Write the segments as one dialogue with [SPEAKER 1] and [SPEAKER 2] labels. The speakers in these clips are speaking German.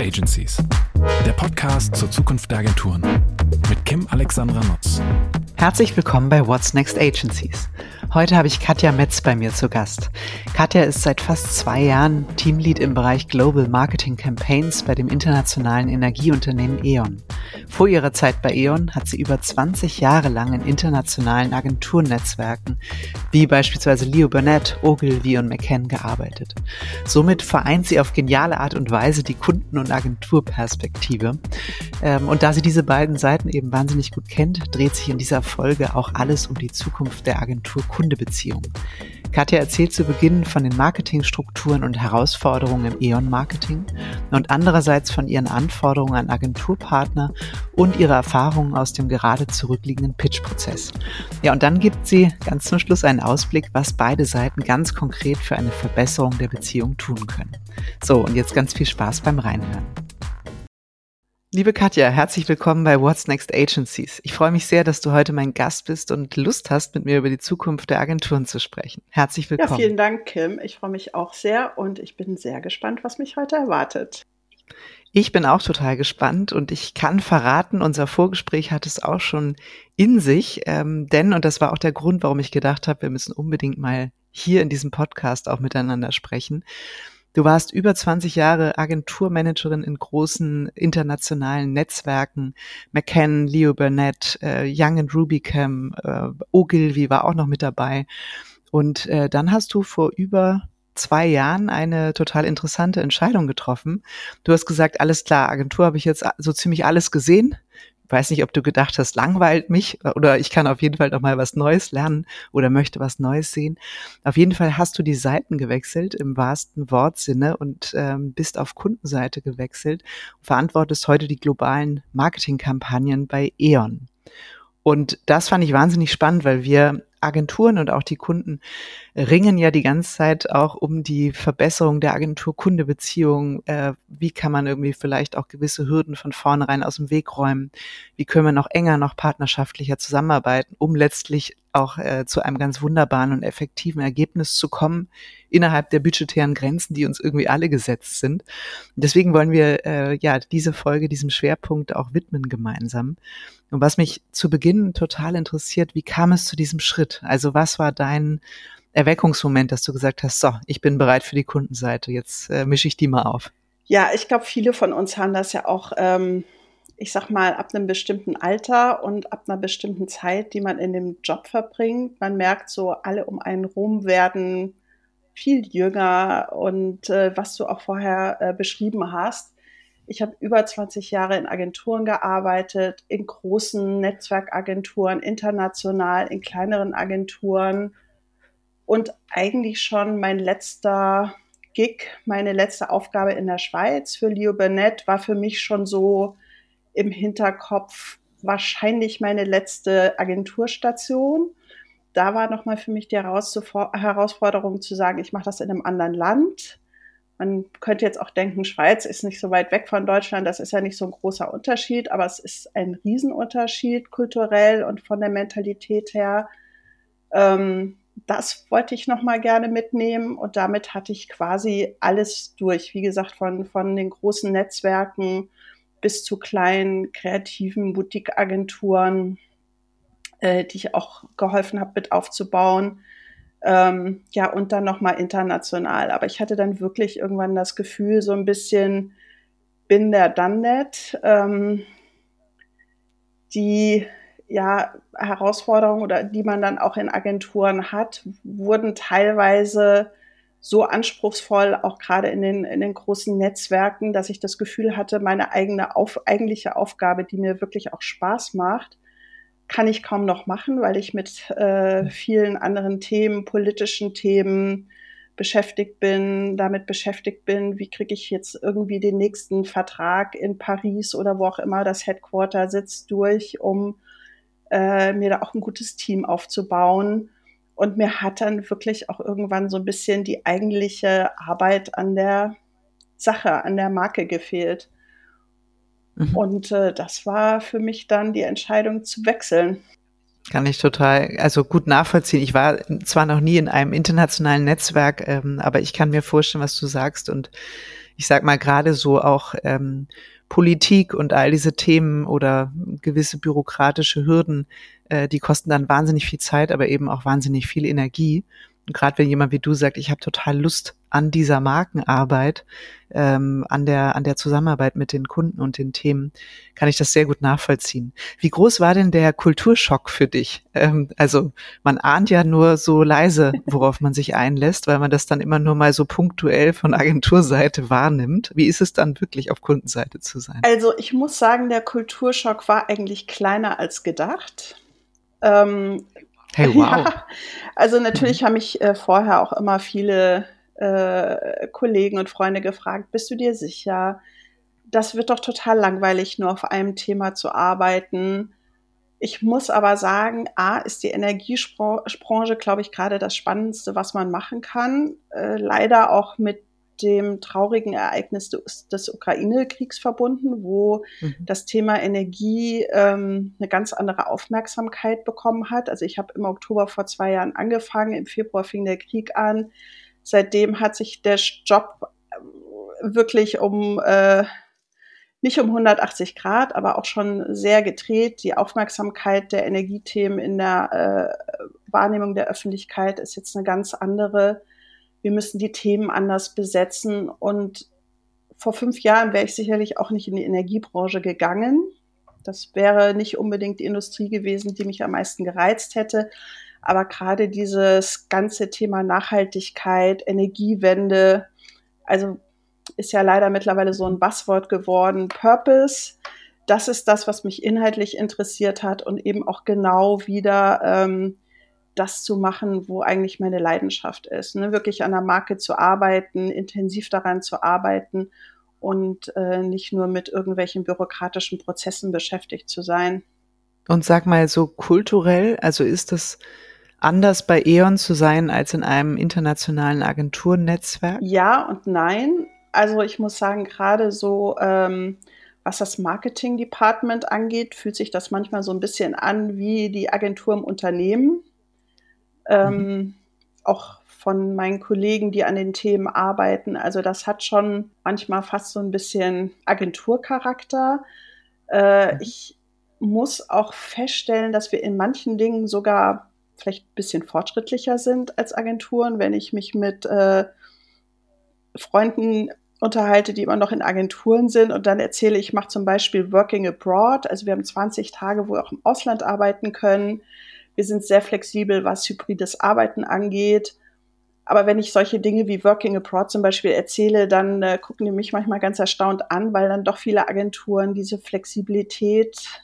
[SPEAKER 1] Agencies, der Podcast zur Zukunft der Agenturen mit Kim Alexandra Nutz.
[SPEAKER 2] Herzlich willkommen bei What's Next Agencies. Heute habe ich Katja Metz bei mir zu Gast. Katja ist seit fast zwei Jahren Teamlead im Bereich Global Marketing Campaigns bei dem internationalen Energieunternehmen E.ON. Vor ihrer Zeit bei E.ON hat sie über 20 Jahre lang in internationalen Agenturnetzwerken wie beispielsweise Leo Burnett, Ogilvy und McCann gearbeitet. Somit vereint sie auf geniale Art und Weise die Kunden- und Agenturperspektive. Ähm, und da sie diese beiden Seiten eben wahnsinnig gut kennt, dreht sich in dieser Folge auch alles um die Zukunft der Agentur Kundebeziehung. Katja erzählt zu Beginn von den Marketingstrukturen und Herausforderungen im E.ON-Marketing und andererseits von ihren Anforderungen an Agenturpartner und ihre Erfahrungen aus dem gerade zurückliegenden Pitch-Prozess. Ja, und dann gibt sie ganz zum Schluss einen Ausblick, was beide Seiten ganz konkret für eine Verbesserung der Beziehung tun können. So, und jetzt ganz viel Spaß beim Reinhören. Liebe Katja, herzlich willkommen bei What's Next Agencies. Ich freue mich sehr, dass du heute mein Gast bist und Lust hast, mit mir über die Zukunft der Agenturen zu sprechen. Herzlich willkommen.
[SPEAKER 3] Ja, vielen Dank, Kim. Ich freue mich auch sehr und ich bin sehr gespannt, was mich heute erwartet.
[SPEAKER 2] Ich bin auch total gespannt und ich kann verraten, unser Vorgespräch hat es auch schon in sich, ähm, denn, und das war auch der Grund, warum ich gedacht habe, wir müssen unbedingt mal hier in diesem Podcast auch miteinander sprechen. Du warst über 20 Jahre Agenturmanagerin in großen internationalen Netzwerken. McCann, Leo Burnett, äh, Young and Rubicam, äh, Ogilvy war auch noch mit dabei. Und äh, dann hast du vor über zwei Jahren eine total interessante Entscheidung getroffen. Du hast gesagt, alles klar, Agentur habe ich jetzt so ziemlich alles gesehen weiß nicht, ob du gedacht hast, langweilt mich oder ich kann auf jeden Fall noch mal was Neues lernen oder möchte was Neues sehen. Auf jeden Fall hast du die Seiten gewechselt im wahrsten Wortsinne und ähm, bist auf Kundenseite gewechselt und verantwortest heute die globalen Marketingkampagnen bei E.ON. Und das fand ich wahnsinnig spannend, weil wir Agenturen und auch die Kunden ringen ja die ganze Zeit auch um die Verbesserung der Agentur-Kunde-Beziehung. Äh, wie kann man irgendwie vielleicht auch gewisse Hürden von vornherein aus dem Weg räumen? Wie können wir noch enger, noch partnerschaftlicher zusammenarbeiten, um letztlich auch äh, zu einem ganz wunderbaren und effektiven Ergebnis zu kommen innerhalb der budgetären Grenzen, die uns irgendwie alle gesetzt sind. deswegen wollen wir äh, ja diese Folge diesem Schwerpunkt auch widmen gemeinsam. Und was mich zu Beginn total interessiert, wie kam es zu diesem Schritt? Also was war dein Erweckungsmoment, dass du gesagt hast, so, ich bin bereit für die Kundenseite, jetzt äh, mische ich die mal auf?
[SPEAKER 3] Ja, ich glaube, viele von uns haben das ja auch, ähm, ich sag mal, ab einem bestimmten Alter und ab einer bestimmten Zeit, die man in dem Job verbringt. Man merkt so, alle um einen rum werden viel jünger und äh, was du auch vorher äh, beschrieben hast. Ich habe über 20 Jahre in Agenturen gearbeitet, in großen Netzwerkagenturen, international, in kleineren Agenturen. Und eigentlich schon mein letzter Gig, meine letzte Aufgabe in der Schweiz für Leo Burnett war für mich schon so im Hinterkopf wahrscheinlich meine letzte Agenturstation. Da war nochmal für mich die Herausforderung zu sagen, ich mache das in einem anderen Land man könnte jetzt auch denken, Schweiz ist nicht so weit weg von Deutschland, das ist ja nicht so ein großer Unterschied, aber es ist ein Riesenunterschied kulturell und von der Mentalität her. Ähm, das wollte ich nochmal gerne mitnehmen und damit hatte ich quasi alles durch. Wie gesagt, von, von den großen Netzwerken bis zu kleinen kreativen Boutique-Agenturen, äh, die ich auch geholfen habe mit aufzubauen. Ähm, ja, und dann nochmal international. Aber ich hatte dann wirklich irgendwann das Gefühl, so ein bisschen bin der that. Ähm, die ja, Herausforderungen oder die man dann auch in Agenturen hat, wurden teilweise so anspruchsvoll, auch gerade in den, in den großen Netzwerken, dass ich das Gefühl hatte, meine eigene auf, eigentliche Aufgabe, die mir wirklich auch Spaß macht, kann ich kaum noch machen, weil ich mit äh, vielen anderen Themen, politischen Themen beschäftigt bin, damit beschäftigt bin, wie kriege ich jetzt irgendwie den nächsten Vertrag in Paris oder wo auch immer das Headquarter sitzt durch, um äh, mir da auch ein gutes Team aufzubauen. Und mir hat dann wirklich auch irgendwann so ein bisschen die eigentliche Arbeit an der Sache, an der Marke gefehlt. Mhm. Und äh, das war für mich dann die Entscheidung zu wechseln.
[SPEAKER 2] Kann ich total, also gut nachvollziehen. Ich war zwar noch nie in einem internationalen Netzwerk, ähm, aber ich kann mir vorstellen, was du sagst und ich sag mal gerade so auch ähm, Politik und all diese Themen oder gewisse bürokratische Hürden, äh, die kosten dann wahnsinnig viel Zeit, aber eben auch wahnsinnig viel Energie. Und gerade wenn jemand wie du sagt, ich habe total Lust an dieser Markenarbeit, ähm, an der an der Zusammenarbeit mit den Kunden und den Themen, kann ich das sehr gut nachvollziehen. Wie groß war denn der Kulturschock für dich? Ähm, also man ahnt ja nur so leise, worauf man sich einlässt, weil man das dann immer nur mal so punktuell von Agenturseite wahrnimmt. Wie ist es dann wirklich auf Kundenseite zu sein?
[SPEAKER 3] Also ich muss sagen, der Kulturschock war eigentlich kleiner als gedacht. Ähm,
[SPEAKER 2] Hey, wow. Ja,
[SPEAKER 3] also natürlich mhm. haben mich äh, vorher auch immer viele äh, Kollegen und Freunde gefragt, bist du dir sicher? Das wird doch total langweilig, nur auf einem Thema zu arbeiten. Ich muss aber sagen, A, ist die Energiebranche, glaube ich, gerade das Spannendste, was man machen kann. Äh, leider auch mit dem traurigen Ereignis des, des Ukraine-Kriegs verbunden, wo mhm. das Thema Energie ähm, eine ganz andere Aufmerksamkeit bekommen hat. Also ich habe im Oktober vor zwei Jahren angefangen, im Februar fing der Krieg an. Seitdem hat sich der Job äh, wirklich um äh, nicht um 180 Grad, aber auch schon sehr gedreht. Die Aufmerksamkeit der Energiethemen in der äh, Wahrnehmung der Öffentlichkeit ist jetzt eine ganz andere wir müssen die Themen anders besetzen. Und vor fünf Jahren wäre ich sicherlich auch nicht in die Energiebranche gegangen. Das wäre nicht unbedingt die Industrie gewesen, die mich am meisten gereizt hätte. Aber gerade dieses ganze Thema Nachhaltigkeit, Energiewende, also ist ja leider mittlerweile so ein Buzzword geworden. Purpose, das ist das, was mich inhaltlich interessiert hat und eben auch genau wieder ähm, das zu machen, wo eigentlich meine Leidenschaft ist. Ne? Wirklich an der Marke zu arbeiten, intensiv daran zu arbeiten und äh, nicht nur mit irgendwelchen bürokratischen Prozessen beschäftigt zu sein.
[SPEAKER 2] Und sag mal so kulturell, also ist es anders bei E.ON zu sein als in einem internationalen Agenturnetzwerk?
[SPEAKER 3] Ja und nein. Also ich muss sagen, gerade so ähm, was das Marketing-Department angeht, fühlt sich das manchmal so ein bisschen an wie die Agentur im Unternehmen. Ähm, mhm. Auch von meinen Kollegen, die an den Themen arbeiten. Also das hat schon manchmal fast so ein bisschen Agenturcharakter. Äh, mhm. Ich muss auch feststellen, dass wir in manchen Dingen sogar vielleicht ein bisschen fortschrittlicher sind als Agenturen. Wenn ich mich mit äh, Freunden unterhalte, die immer noch in Agenturen sind und dann erzähle ich, mache zum Beispiel Working Abroad. Also wir haben 20 Tage, wo wir auch im Ausland arbeiten können. Wir sind sehr flexibel, was hybrides Arbeiten angeht. Aber wenn ich solche Dinge wie Working Abroad zum Beispiel erzähle, dann äh, gucken die mich manchmal ganz erstaunt an, weil dann doch viele Agenturen diese Flexibilität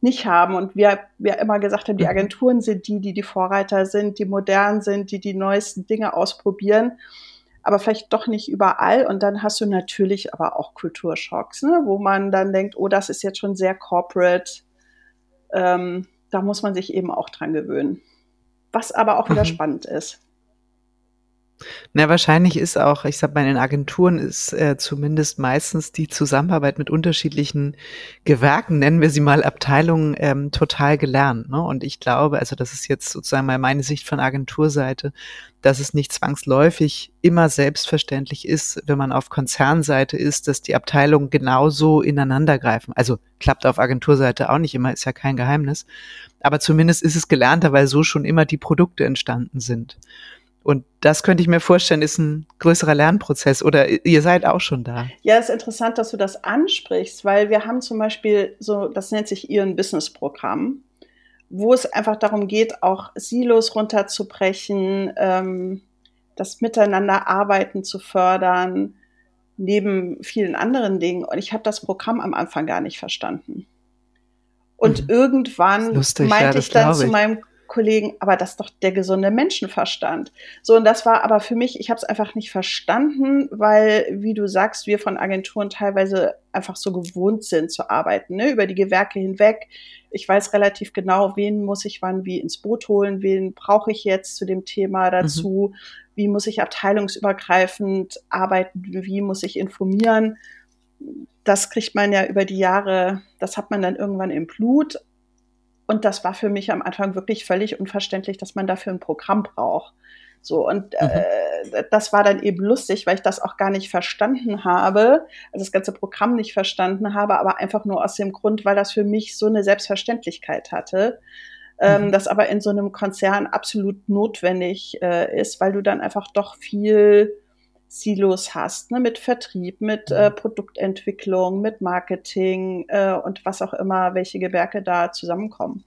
[SPEAKER 3] nicht haben. Und wir, wir immer gesagt haben, die mhm. Agenturen sind die, die die Vorreiter sind, die modern sind, die die neuesten Dinge ausprobieren. Aber vielleicht doch nicht überall. Und dann hast du natürlich aber auch Kulturschocks, ne? wo man dann denkt, oh, das ist jetzt schon sehr corporate. Ähm, da muss man sich eben auch dran gewöhnen. Was aber auch wieder mhm. spannend ist.
[SPEAKER 2] Na, wahrscheinlich ist auch, ich sag mal, in Agenturen ist äh, zumindest meistens die Zusammenarbeit mit unterschiedlichen Gewerken, nennen wir sie mal Abteilungen, ähm, total gelernt. Ne? Und ich glaube, also das ist jetzt sozusagen mal meine Sicht von Agenturseite, dass es nicht zwangsläufig immer selbstverständlich ist, wenn man auf Konzernseite ist, dass die Abteilungen genauso ineinander greifen. Also klappt auf Agenturseite auch nicht immer, ist ja kein Geheimnis. Aber zumindest ist es gelernter, weil so schon immer die Produkte entstanden sind. Und das könnte ich mir vorstellen, ist ein größerer Lernprozess oder ihr seid auch schon da.
[SPEAKER 3] Ja, es ist interessant, dass du das ansprichst, weil wir haben zum Beispiel so, das nennt sich Ihren Business-Programm, wo es einfach darum geht, auch Silos runterzubrechen, ähm, das Miteinander arbeiten zu fördern, neben vielen anderen Dingen. Und ich habe das Programm am Anfang gar nicht verstanden. Und mhm. irgendwann Lustig, meinte ja, ich dann zu meinem Kollegen, aber das ist doch der gesunde Menschenverstand. So, und das war aber für mich, ich habe es einfach nicht verstanden, weil, wie du sagst, wir von Agenturen teilweise einfach so gewohnt sind zu arbeiten, ne, über die Gewerke hinweg. Ich weiß relativ genau, wen muss ich wann wie ins Boot holen, wen brauche ich jetzt zu dem Thema dazu, mhm. wie muss ich abteilungsübergreifend arbeiten, wie muss ich informieren. Das kriegt man ja über die Jahre, das hat man dann irgendwann im Blut. Und das war für mich am Anfang wirklich völlig unverständlich, dass man dafür ein Programm braucht. So, und mhm. äh, das war dann eben lustig, weil ich das auch gar nicht verstanden habe, also das ganze Programm nicht verstanden habe, aber einfach nur aus dem Grund, weil das für mich so eine Selbstverständlichkeit hatte. Ähm, mhm. das aber in so einem Konzern absolut notwendig äh, ist, weil du dann einfach doch viel Silos hast, ne, mit Vertrieb, mit äh, mhm. Produktentwicklung, mit Marketing äh, und was auch immer, welche Gewerke da zusammenkommen.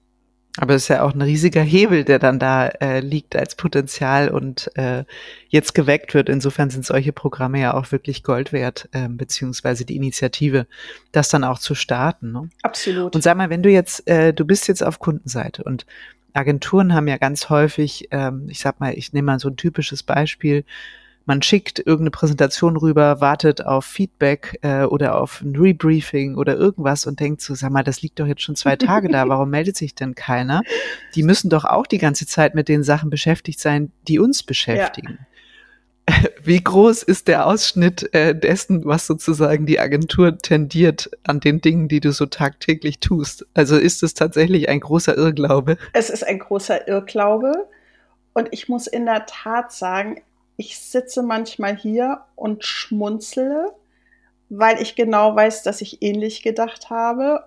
[SPEAKER 2] Aber es ist ja auch ein riesiger Hebel, der dann da äh, liegt als Potenzial und äh, jetzt geweckt wird. Insofern sind solche Programme ja auch wirklich Gold wert, äh, beziehungsweise die Initiative, das dann auch zu starten. Ne?
[SPEAKER 3] Absolut.
[SPEAKER 2] Und sag mal, wenn du jetzt, äh, du bist jetzt auf Kundenseite und Agenturen haben ja ganz häufig, ähm, ich sag mal, ich nehme mal so ein typisches Beispiel, man schickt irgendeine Präsentation rüber, wartet auf Feedback äh, oder auf ein Rebriefing oder irgendwas und denkt so, sag mal, das liegt doch jetzt schon zwei Tage da, warum meldet sich denn keiner? Die müssen doch auch die ganze Zeit mit den Sachen beschäftigt sein, die uns beschäftigen. Ja. Wie groß ist der Ausschnitt äh, dessen, was sozusagen die Agentur tendiert an den Dingen, die du so tagtäglich tust? Also ist es tatsächlich ein großer Irrglaube?
[SPEAKER 3] Es ist ein großer Irrglaube. Und ich muss in der Tat sagen, ich sitze manchmal hier und schmunzele, weil ich genau weiß, dass ich ähnlich gedacht habe.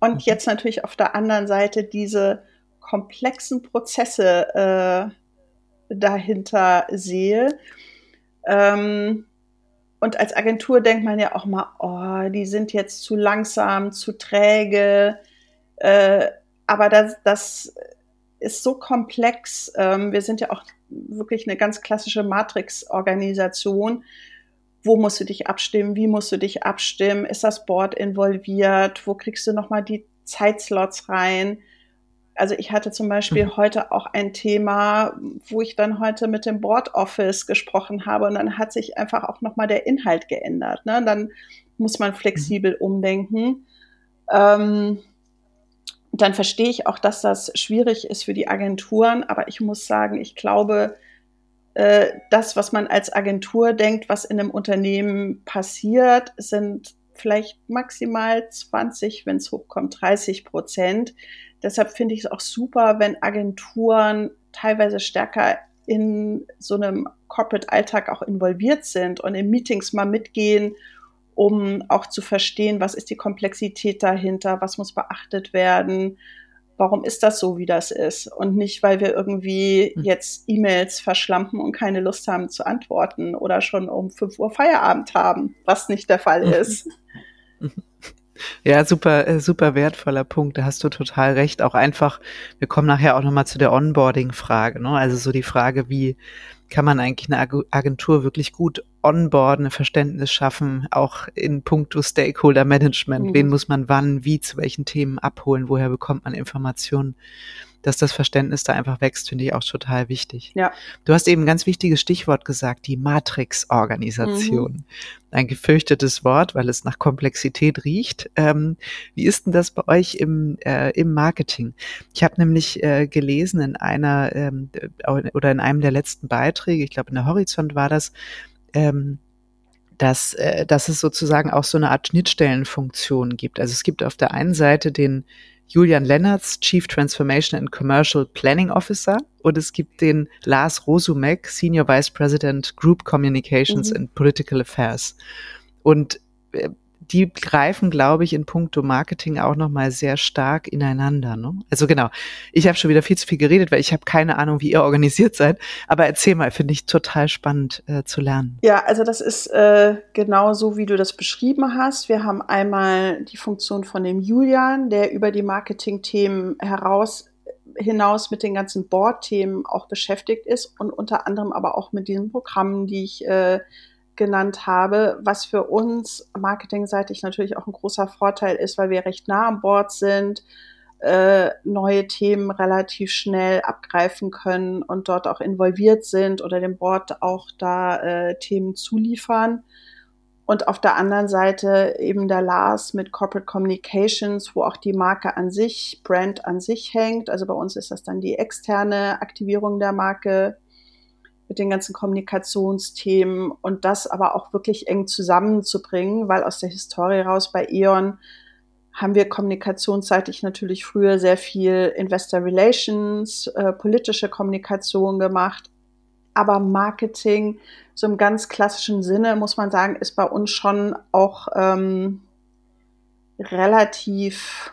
[SPEAKER 3] Und mhm. jetzt natürlich auf der anderen Seite diese komplexen Prozesse äh, dahinter sehe. Ähm, und als Agentur denkt man ja auch mal, oh, die sind jetzt zu langsam, zu träge. Äh, aber das, das ist so komplex. Ähm, wir sind ja auch wirklich eine ganz klassische Matrix-Organisation. Wo musst du dich abstimmen? Wie musst du dich abstimmen? Ist das Board involviert? Wo kriegst du nochmal die Zeitslots rein? Also ich hatte zum Beispiel mhm. heute auch ein Thema, wo ich dann heute mit dem Board Office gesprochen habe und dann hat sich einfach auch nochmal der Inhalt geändert. Ne? Dann muss man flexibel mhm. umdenken. Ähm, dann verstehe ich auch, dass das schwierig ist für die Agenturen, aber ich muss sagen, ich glaube, äh, das, was man als Agentur denkt, was in einem Unternehmen passiert, sind vielleicht maximal 20, wenn es hochkommt, 30 Prozent. Deshalb finde ich es auch super, wenn Agenturen teilweise stärker in so einem Corporate-Alltag auch involviert sind und in Meetings mal mitgehen um auch zu verstehen, was ist die Komplexität dahinter, was muss beachtet werden, warum ist das so, wie das ist und nicht, weil wir irgendwie hm. jetzt E-Mails verschlampen und keine Lust haben zu antworten oder schon um 5 Uhr Feierabend haben, was nicht der Fall ist.
[SPEAKER 2] Ja, super, äh, super wertvoller Punkt. Da hast du total recht. Auch einfach, wir kommen nachher auch nochmal zu der Onboarding-Frage. Ne? Also so die Frage, wie kann man eigentlich eine Agentur wirklich gut onboarden, ein Verständnis schaffen, auch in puncto Stakeholder Management. Mhm. Wen muss man wann, wie, zu welchen Themen abholen? Woher bekommt man Informationen? Dass das Verständnis da einfach wächst, finde ich auch total wichtig.
[SPEAKER 3] Ja.
[SPEAKER 2] Du hast eben ein ganz wichtiges Stichwort gesagt, die Matrix-Organisation. Mhm. Ein gefürchtetes Wort, weil es nach Komplexität riecht. Ähm, wie ist denn das bei euch im, äh, im Marketing? Ich habe nämlich äh, gelesen in einer ähm, oder in einem der letzten Beiträge, ich glaube in der Horizont war das, ähm, dass, äh, dass es sozusagen auch so eine Art Schnittstellenfunktion gibt. Also es gibt auf der einen Seite den Julian Lennertz, Chief Transformation and Commercial Planning Officer. Und es gibt den Lars Rosumek, Senior Vice President Group Communications mhm. and Political Affairs. Und äh, die greifen, glaube ich, in puncto Marketing auch nochmal sehr stark ineinander. Ne? Also genau, ich habe schon wieder viel zu viel geredet, weil ich habe keine Ahnung, wie ihr organisiert seid. Aber erzähl mal, finde ich total spannend äh, zu lernen.
[SPEAKER 3] Ja, also das ist äh, genau so, wie du das beschrieben hast. Wir haben einmal die Funktion von dem Julian, der über die Marketing-Themen heraus hinaus mit den ganzen Board-Themen auch beschäftigt ist und unter anderem aber auch mit diesen Programmen, die ich äh, genannt habe, was für uns marketingseitig natürlich auch ein großer Vorteil ist, weil wir recht nah an Bord sind, äh, neue Themen relativ schnell abgreifen können und dort auch involviert sind oder dem Board auch da äh, Themen zuliefern. Und auf der anderen Seite eben der Lars mit Corporate Communications, wo auch die Marke an sich, Brand an sich hängt. Also bei uns ist das dann die externe Aktivierung der Marke mit den ganzen Kommunikationsthemen und das aber auch wirklich eng zusammenzubringen, weil aus der Historie raus bei E.ON haben wir kommunikationsseitig natürlich früher sehr viel Investor Relations, äh, politische Kommunikation gemacht, aber Marketing so im ganz klassischen Sinne, muss man sagen, ist bei uns schon auch ähm, relativ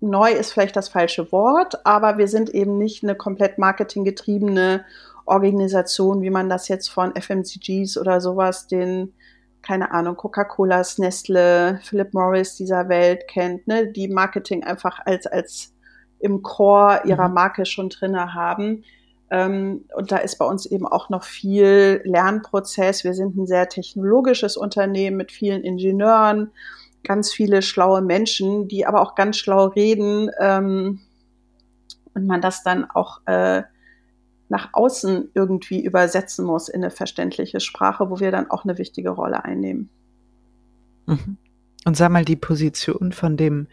[SPEAKER 3] neu ist vielleicht das falsche Wort, aber wir sind eben nicht eine komplett marketinggetriebene Organisation, wie man das jetzt von FMCGs oder sowas, den, keine Ahnung, Coca-Colas, Nestle, Philip Morris dieser Welt kennt, ne, die Marketing einfach als, als im Core ihrer mhm. Marke schon drinne haben. Ähm, und da ist bei uns eben auch noch viel Lernprozess. Wir sind ein sehr technologisches Unternehmen mit vielen Ingenieuren, ganz viele schlaue Menschen, die aber auch ganz schlau reden ähm, und man das dann auch äh, nach außen irgendwie übersetzen muss in eine verständliche Sprache, wo wir dann auch eine wichtige Rolle einnehmen.
[SPEAKER 2] Mhm. Und sag mal, die Position von dem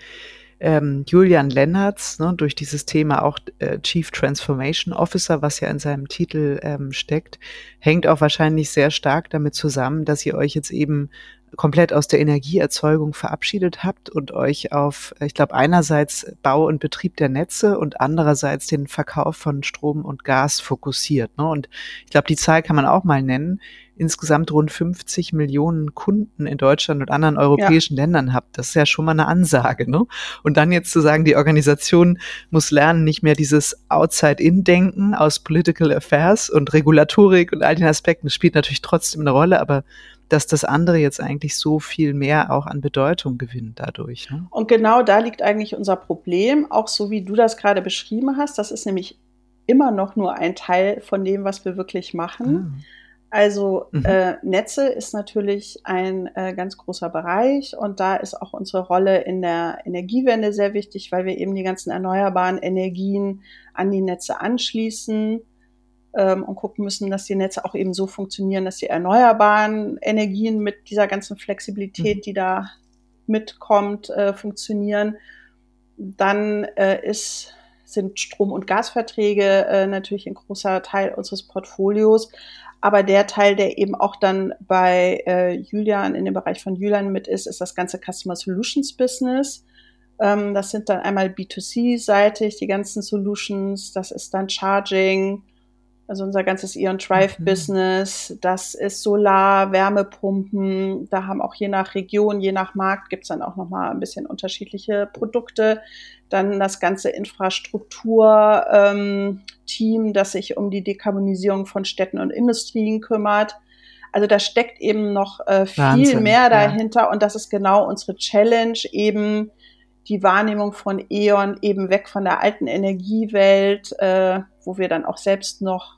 [SPEAKER 2] ähm, Julian Lennertz, ne, durch dieses Thema auch äh, Chief Transformation Officer, was ja in seinem Titel ähm, steckt, hängt auch wahrscheinlich sehr stark damit zusammen, dass ihr euch jetzt eben komplett aus der Energieerzeugung verabschiedet habt und euch auf, ich glaube, einerseits Bau und Betrieb der Netze und andererseits den Verkauf von Strom und Gas fokussiert. Ne? Und ich glaube, die Zahl kann man auch mal nennen insgesamt rund 50 Millionen Kunden in Deutschland und anderen europäischen ja. Ländern habt. Das ist ja schon mal eine Ansage. Ne? Und dann jetzt zu sagen, die Organisation muss lernen, nicht mehr dieses Outside-In-Denken aus Political Affairs und Regulatorik und all den Aspekten, das spielt natürlich trotzdem eine Rolle, aber dass das andere jetzt eigentlich so viel mehr auch an Bedeutung gewinnt dadurch. Ne?
[SPEAKER 3] Und genau da liegt eigentlich unser Problem, auch so wie du das gerade beschrieben hast. Das ist nämlich immer noch nur ein Teil von dem, was wir wirklich machen. Ah. Also mhm. äh, Netze ist natürlich ein äh, ganz großer Bereich und da ist auch unsere Rolle in der Energiewende sehr wichtig, weil wir eben die ganzen erneuerbaren Energien an die Netze anschließen ähm, und gucken müssen, dass die Netze auch eben so funktionieren, dass die erneuerbaren Energien mit dieser ganzen Flexibilität, mhm. die da mitkommt, äh, funktionieren. Dann äh, ist sind Strom- und Gasverträge äh, natürlich ein großer Teil unseres Portfolios. Aber der Teil, der eben auch dann bei äh, Julian, in dem Bereich von Julian mit ist, ist das ganze Customer Solutions Business. Ähm, das sind dann einmal B2C-seitig, die ganzen Solutions. Das ist dann Charging, also unser ganzes Eon Drive mhm. Business. Das ist Solar, Wärmepumpen. Da haben auch je nach Region, je nach Markt gibt's dann auch nochmal ein bisschen unterschiedliche Produkte. Dann das ganze Infrastruktur-Team, ähm, das sich um die Dekarbonisierung von Städten und Industrien kümmert. Also da steckt eben noch äh, viel Wahnsinn, mehr dahinter ja. und das ist genau unsere Challenge, eben die Wahrnehmung von E.ON eben weg von der alten Energiewelt, äh, wo wir dann auch selbst noch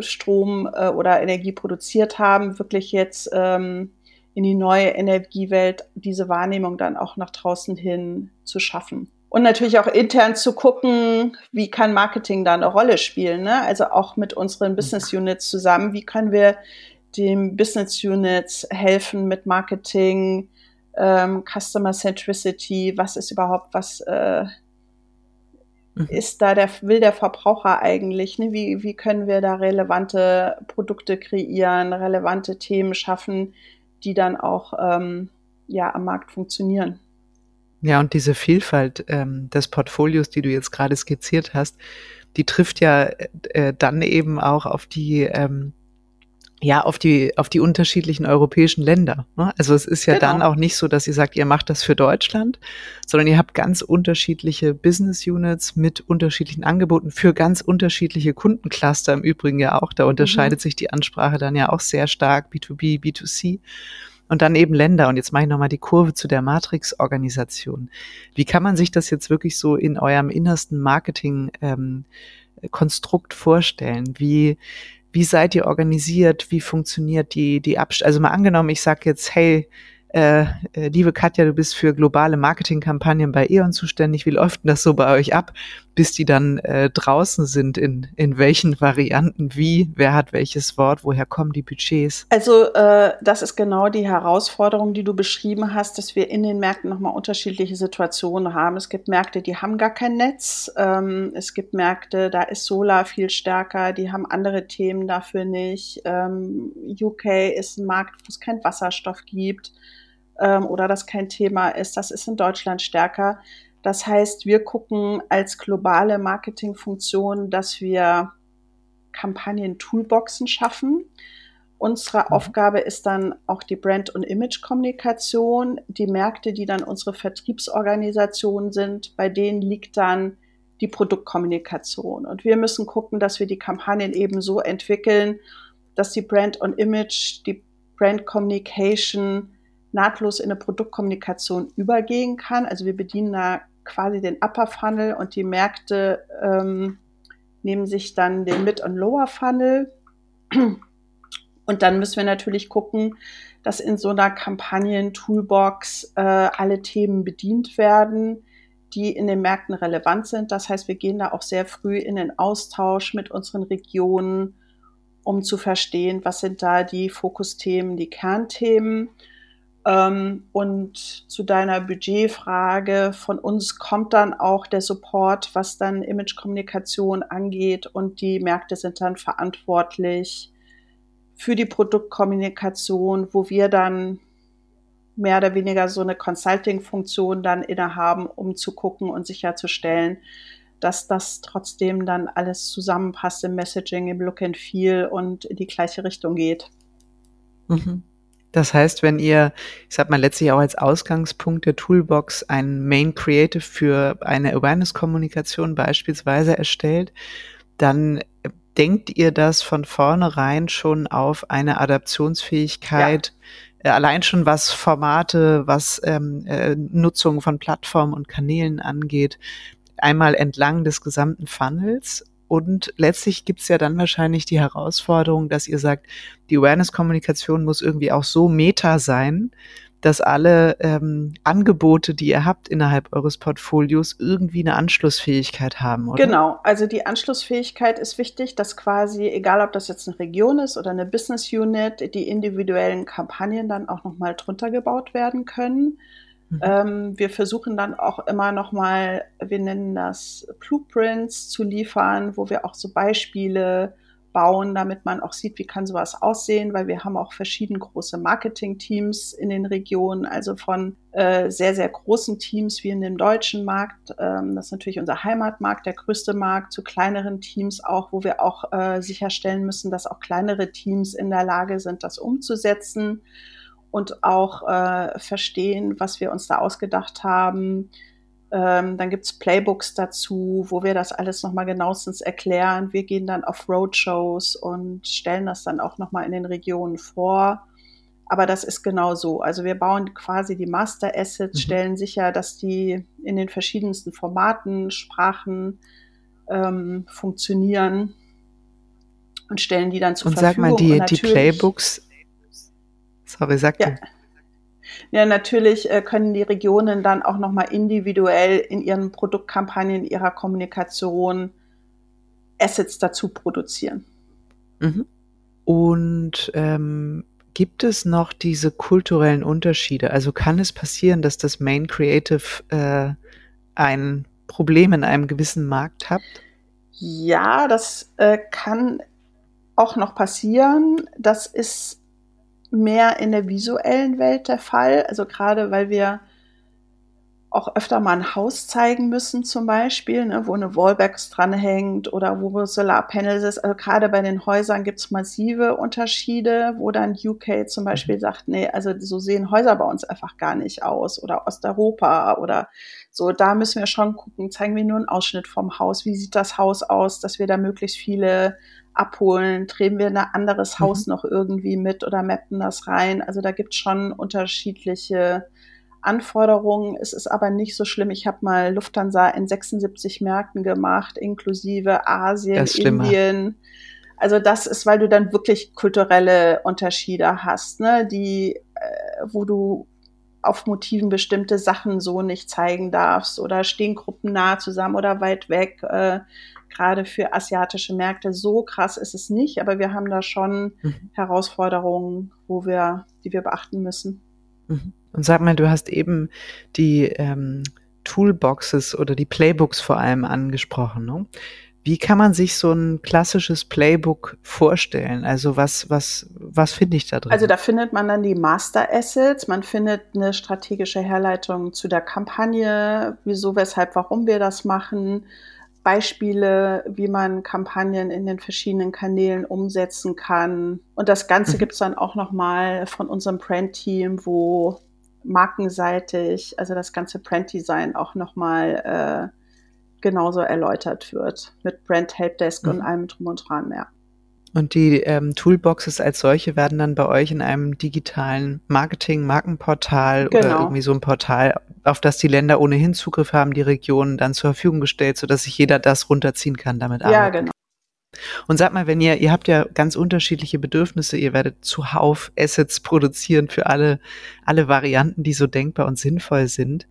[SPEAKER 3] Strom äh, oder Energie produziert haben, wirklich jetzt ähm, in die neue Energiewelt diese Wahrnehmung dann auch nach draußen hin zu schaffen. Und natürlich auch intern zu gucken, wie kann Marketing da eine Rolle spielen. Ne? Also auch mit unseren Business Units zusammen. Wie können wir dem Business Units helfen mit Marketing, ähm, Customer Centricity? Was ist überhaupt, was äh. Ist da der, will der Verbraucher eigentlich? Ne? Wie, wie können wir da relevante Produkte kreieren, relevante Themen schaffen, die dann auch ähm, ja am Markt funktionieren.
[SPEAKER 2] Ja, und diese Vielfalt ähm, des Portfolios, die du jetzt gerade skizziert hast, die trifft ja äh, dann eben auch auf die ähm, ja, auf die, auf die unterschiedlichen europäischen Länder. Ne? Also es ist ja genau. dann auch nicht so, dass ihr sagt, ihr macht das für Deutschland, sondern ihr habt ganz unterschiedliche Business Units mit unterschiedlichen Angeboten für ganz unterschiedliche Kundencluster im Übrigen ja auch. Da unterscheidet mhm. sich die Ansprache dann ja auch sehr stark, B2B, B2C. Und dann eben Länder. Und jetzt mache ich nochmal die Kurve zu der Matrix-Organisation. Wie kann man sich das jetzt wirklich so in eurem innersten Marketing ähm, Konstrukt vorstellen? Wie, wie seid ihr organisiert? Wie funktioniert die, die Abst Also mal angenommen, ich sage jetzt, hey, äh, äh, liebe Katja, du bist für globale Marketingkampagnen bei E.ON zuständig. Wie läuft denn das so bei euch ab, bis die dann äh, draußen sind? In, in welchen Varianten? Wie? Wer hat welches Wort? Woher kommen die Budgets?
[SPEAKER 3] Also äh, das ist genau die Herausforderung, die du beschrieben hast, dass wir in den Märkten nochmal unterschiedliche Situationen haben. Es gibt Märkte, die haben gar kein Netz. Ähm, es gibt Märkte, da ist Solar viel stärker, die haben andere Themen dafür nicht. Ähm, UK ist ein Markt, wo es keinen Wasserstoff gibt ähm, oder das kein Thema ist. Das ist in Deutschland stärker. Das heißt, wir gucken als globale Marketingfunktion, dass wir Kampagnen-Toolboxen schaffen. Unsere mhm. Aufgabe ist dann auch die Brand- und Image-Kommunikation. Die Märkte, die dann unsere Vertriebsorganisationen sind, bei denen liegt dann die Produktkommunikation. Und wir müssen gucken, dass wir die Kampagnen eben so entwickeln, dass die Brand und Image, die Brand Communication nahtlos in eine Produktkommunikation übergehen kann. Also wir bedienen da quasi den Upper Funnel und die Märkte ähm, nehmen sich dann den Mid- und Lower Funnel. Und dann müssen wir natürlich gucken, dass in so einer Kampagnen-Toolbox äh, alle Themen bedient werden, die in den Märkten relevant sind. Das heißt, wir gehen da auch sehr früh in den Austausch mit unseren Regionen, um zu verstehen, was sind da die Fokusthemen, die Kernthemen. Ähm, und zu deiner Budgetfrage, von uns kommt dann auch der Support, was dann Imagekommunikation angeht und die Märkte sind dann verantwortlich für die Produktkommunikation, wo wir dann mehr oder weniger so eine Consulting-Funktion dann innehaben, um zu gucken und sicherzustellen, dass das trotzdem dann alles zusammenpasst im Messaging, im Look and Feel und in die gleiche Richtung geht.
[SPEAKER 2] Mhm. Das heißt, wenn ihr, ich sag mal, letztlich auch als Ausgangspunkt der Toolbox ein Main Creative für eine Awareness-Kommunikation beispielsweise erstellt, dann denkt ihr das von vornherein schon auf eine Adaptionsfähigkeit ja allein schon was Formate, was ähm, äh, Nutzung von Plattformen und Kanälen angeht, einmal entlang des gesamten Funnels. Und letztlich gibt's ja dann wahrscheinlich die Herausforderung, dass ihr sagt, die Awareness-Kommunikation muss irgendwie auch so meta sein, dass alle ähm, Angebote, die ihr habt innerhalb eures Portfolios, irgendwie eine Anschlussfähigkeit haben, oder?
[SPEAKER 3] Genau, also die Anschlussfähigkeit ist wichtig, dass quasi, egal ob das jetzt eine Region ist oder eine Business Unit, die individuellen Kampagnen dann auch nochmal drunter gebaut werden können. Mhm. Ähm, wir versuchen dann auch immer nochmal, wir nennen das Blueprints zu liefern, wo wir auch so Beispiele bauen, damit man auch sieht, wie kann sowas aussehen, weil wir haben auch verschieden große Marketing-Teams in den Regionen, also von äh, sehr, sehr großen Teams wie in dem deutschen Markt, ähm, das ist natürlich unser Heimatmarkt, der größte Markt, zu kleineren Teams auch, wo wir auch äh, sicherstellen müssen, dass auch kleinere Teams in der Lage sind, das umzusetzen und auch äh, verstehen, was wir uns da ausgedacht haben, ähm, dann gibt's Playbooks dazu, wo wir das alles nochmal genauestens erklären. Wir gehen dann auf Roadshows und stellen das dann auch nochmal in den Regionen vor. Aber das ist genau so. Also wir bauen quasi die Master Assets, mhm. stellen sicher, dass die in den verschiedensten Formaten, Sprachen ähm, funktionieren und stellen die dann zur
[SPEAKER 2] und
[SPEAKER 3] Verfügung.
[SPEAKER 2] Und sag mal, die, die Playbooks, sorry, sag ja.
[SPEAKER 3] Ja, natürlich äh, können die Regionen dann auch nochmal individuell in ihren Produktkampagnen, ihrer Kommunikation Assets dazu produzieren.
[SPEAKER 2] Mhm. Und ähm, gibt es noch diese kulturellen Unterschiede? Also kann es passieren, dass das Main Creative äh, ein Problem in einem gewissen Markt hat?
[SPEAKER 3] Ja, das äh, kann auch noch passieren. Das ist mehr in der visuellen Welt der Fall. Also gerade weil wir auch öfter mal ein Haus zeigen müssen, zum Beispiel, ne, wo eine Wallbox dranhängt oder wo Solarpanels ist. Also gerade bei den Häusern gibt es massive Unterschiede, wo dann UK zum Beispiel sagt, nee, also so sehen Häuser bei uns einfach gar nicht aus oder Osteuropa oder so. Da müssen wir schon gucken, zeigen wir nur einen Ausschnitt vom Haus. Wie sieht das Haus aus, dass wir da möglichst viele abholen? Drehen wir ein anderes mhm. Haus noch irgendwie mit oder mappen das rein? Also da gibt es schon unterschiedliche Anforderungen. Es ist aber nicht so schlimm. Ich habe mal Lufthansa in 76 Märkten gemacht, inklusive Asien, Indien. Also das ist, weil du dann wirklich kulturelle Unterschiede hast, ne? die, äh, wo du auf Motiven bestimmte Sachen so nicht zeigen darfst oder stehen Gruppen nah zusammen oder weit weg. Äh, gerade für asiatische Märkte so krass ist es nicht, aber wir haben da schon mhm. Herausforderungen, wo wir, die wir beachten müssen.
[SPEAKER 2] Mhm. Und sag mal, du hast eben die ähm, Toolboxes oder die Playbooks vor allem angesprochen. Ne? Wie kann man sich so ein klassisches Playbook vorstellen? Also was, was, was finde ich da drin?
[SPEAKER 3] Also da findet man dann die Master Assets, man findet eine strategische Herleitung zu der Kampagne, wieso, weshalb, warum wir das machen Beispiele, wie man Kampagnen in den verschiedenen Kanälen umsetzen kann. Und das Ganze mhm. gibt es dann auch nochmal von unserem Brand-Team, wo markenseitig, also das ganze Brand-Design auch nochmal äh, genauso erläutert wird. Mit Brand Helpdesk mhm. und allem drum und dran mehr.
[SPEAKER 2] Und die ähm, Toolboxes als solche werden dann bei euch in einem digitalen Marketing-Markenportal genau. oder irgendwie so ein Portal, auf das die Länder ohnehin Zugriff haben, die Regionen dann zur Verfügung gestellt, sodass sich jeder das runterziehen kann, damit arbeiten. Ja, genau. Und sag mal, wenn ihr, ihr habt ja ganz unterschiedliche Bedürfnisse, ihr werdet zuhauf Assets produzieren für alle, alle Varianten, die so denkbar und sinnvoll sind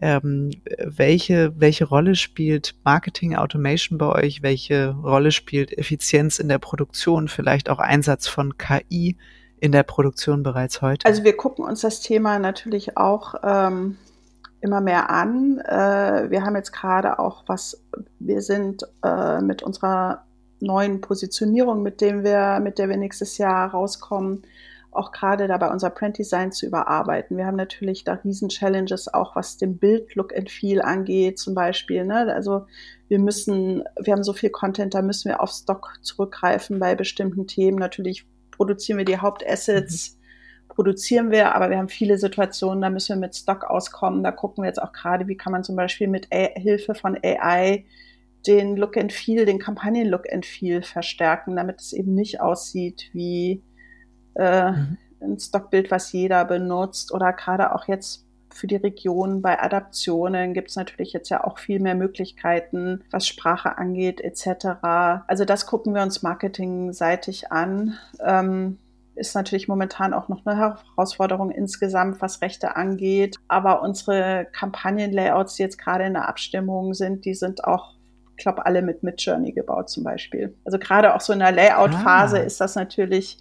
[SPEAKER 2] ähm, welche, welche Rolle spielt Marketing Automation bei euch? Welche Rolle spielt Effizienz in der Produktion? Vielleicht auch Einsatz von KI in der Produktion bereits heute?
[SPEAKER 3] Also wir gucken uns das Thema natürlich auch ähm, immer mehr an. Äh, wir haben jetzt gerade auch was, wir sind äh, mit unserer neuen Positionierung, mit dem wir, mit der wir nächstes Jahr rauskommen, auch gerade dabei unser Print Design zu überarbeiten. Wir haben natürlich da riesen Challenges, auch was den Bild Look and Feel angeht, zum Beispiel. Ne? Also wir müssen, wir haben so viel Content, da müssen wir auf Stock zurückgreifen bei bestimmten Themen. Natürlich produzieren wir die Hauptassets, mhm. produzieren wir, aber wir haben viele Situationen, da müssen wir mit Stock auskommen. Da gucken wir jetzt auch gerade, wie kann man zum Beispiel mit A Hilfe von AI den Look and Feel, den Kampagnen-Look and Feel verstärken, damit es eben nicht aussieht wie äh, mhm. ein Stockbild, was jeder benutzt oder gerade auch jetzt für die Region bei Adaptionen gibt es natürlich jetzt ja auch viel mehr Möglichkeiten, was Sprache angeht etc. Also das gucken wir uns marketingseitig an. Ähm, ist natürlich momentan auch noch eine Herausforderung insgesamt, was Rechte angeht. Aber unsere Kampagnenlayouts, die jetzt gerade in der Abstimmung sind, die sind auch, ich glaube, alle mit Midjourney gebaut zum Beispiel. Also gerade auch so in der Layout-Phase ah. ist das natürlich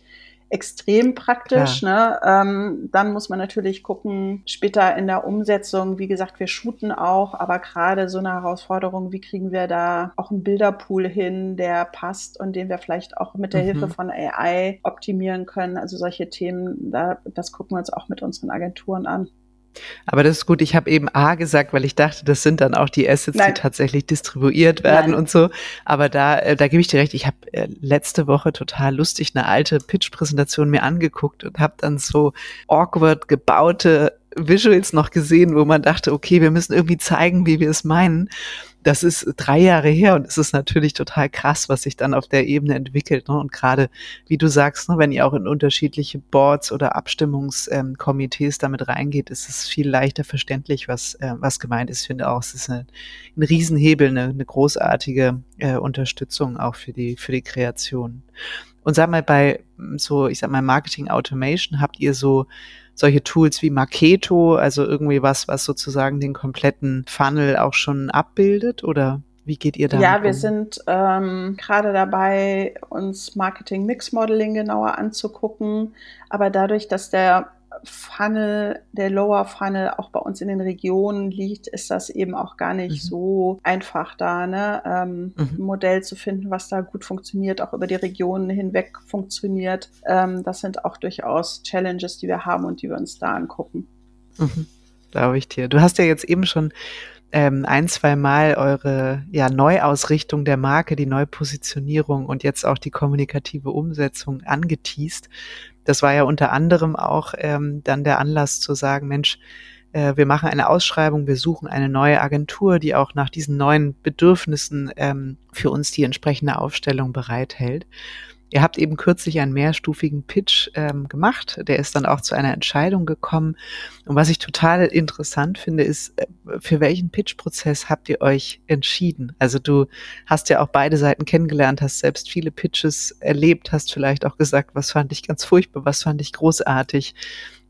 [SPEAKER 3] extrem praktisch. Ne? Ähm, dann muss man natürlich gucken, später in der Umsetzung, wie gesagt, wir shooten auch, aber gerade so eine Herausforderung, wie kriegen wir da auch einen Bilderpool hin, der passt und den wir vielleicht auch mit der mhm. Hilfe von AI optimieren können. Also solche Themen, da, das gucken wir uns auch mit unseren Agenturen an.
[SPEAKER 2] Aber das ist gut. Ich habe eben A gesagt, weil ich dachte, das sind dann auch die Assets, Nein. die tatsächlich distribuiert werden Nein. und so. Aber da, äh, da gebe ich dir recht. Ich habe äh, letzte Woche total lustig eine alte Pitch-Präsentation mir angeguckt und habe dann so awkward gebaute Visuals noch gesehen, wo man dachte, okay, wir müssen irgendwie zeigen, wie wir es meinen das ist drei Jahre her und es ist natürlich total krass, was sich dann auf der Ebene entwickelt. Ne? Und gerade, wie du sagst, ne, wenn ihr auch in unterschiedliche Boards oder Abstimmungskomitees ähm, damit reingeht, ist es viel leichter verständlich, was, äh, was gemeint ist. Ich finde auch, es ist eine, ein Riesenhebel, eine, eine großartige äh, Unterstützung auch für die, für die Kreation. Und sag mal, bei so, ich sag mal, Marketing Automation habt ihr so solche Tools wie Marketo, also irgendwie was, was sozusagen den kompletten Funnel auch schon abbildet oder wie geht ihr da?
[SPEAKER 3] Ja, wir um? sind ähm, gerade dabei, uns Marketing Mix Modeling genauer anzugucken. Aber dadurch, dass der Funnel, der Lower Funnel auch bei uns in den Regionen liegt, ist das eben auch gar nicht mhm. so einfach da, ne? Ähm, mhm. ein Modell zu finden, was da gut funktioniert, auch über die Regionen hinweg funktioniert. Ähm, das sind auch durchaus Challenges, die wir haben und die wir uns da angucken.
[SPEAKER 2] Mhm. Glaube ich dir. Du hast ja jetzt eben schon ähm, ein, zwei Mal eure ja, Neuausrichtung der Marke, die Neupositionierung und jetzt auch die kommunikative Umsetzung angeteased. Das war ja unter anderem auch ähm, dann der Anlass zu sagen, Mensch, äh, wir machen eine Ausschreibung, wir suchen eine neue Agentur, die auch nach diesen neuen Bedürfnissen ähm, für uns die entsprechende Aufstellung bereithält. Ihr habt eben kürzlich einen mehrstufigen Pitch ähm, gemacht, der ist dann auch zu einer Entscheidung gekommen. Und was ich total interessant finde, ist, äh, für welchen Pitch-Prozess habt ihr euch entschieden? Also du hast ja auch beide Seiten kennengelernt, hast selbst viele Pitches erlebt, hast vielleicht auch gesagt, was fand ich ganz furchtbar, was fand ich großartig.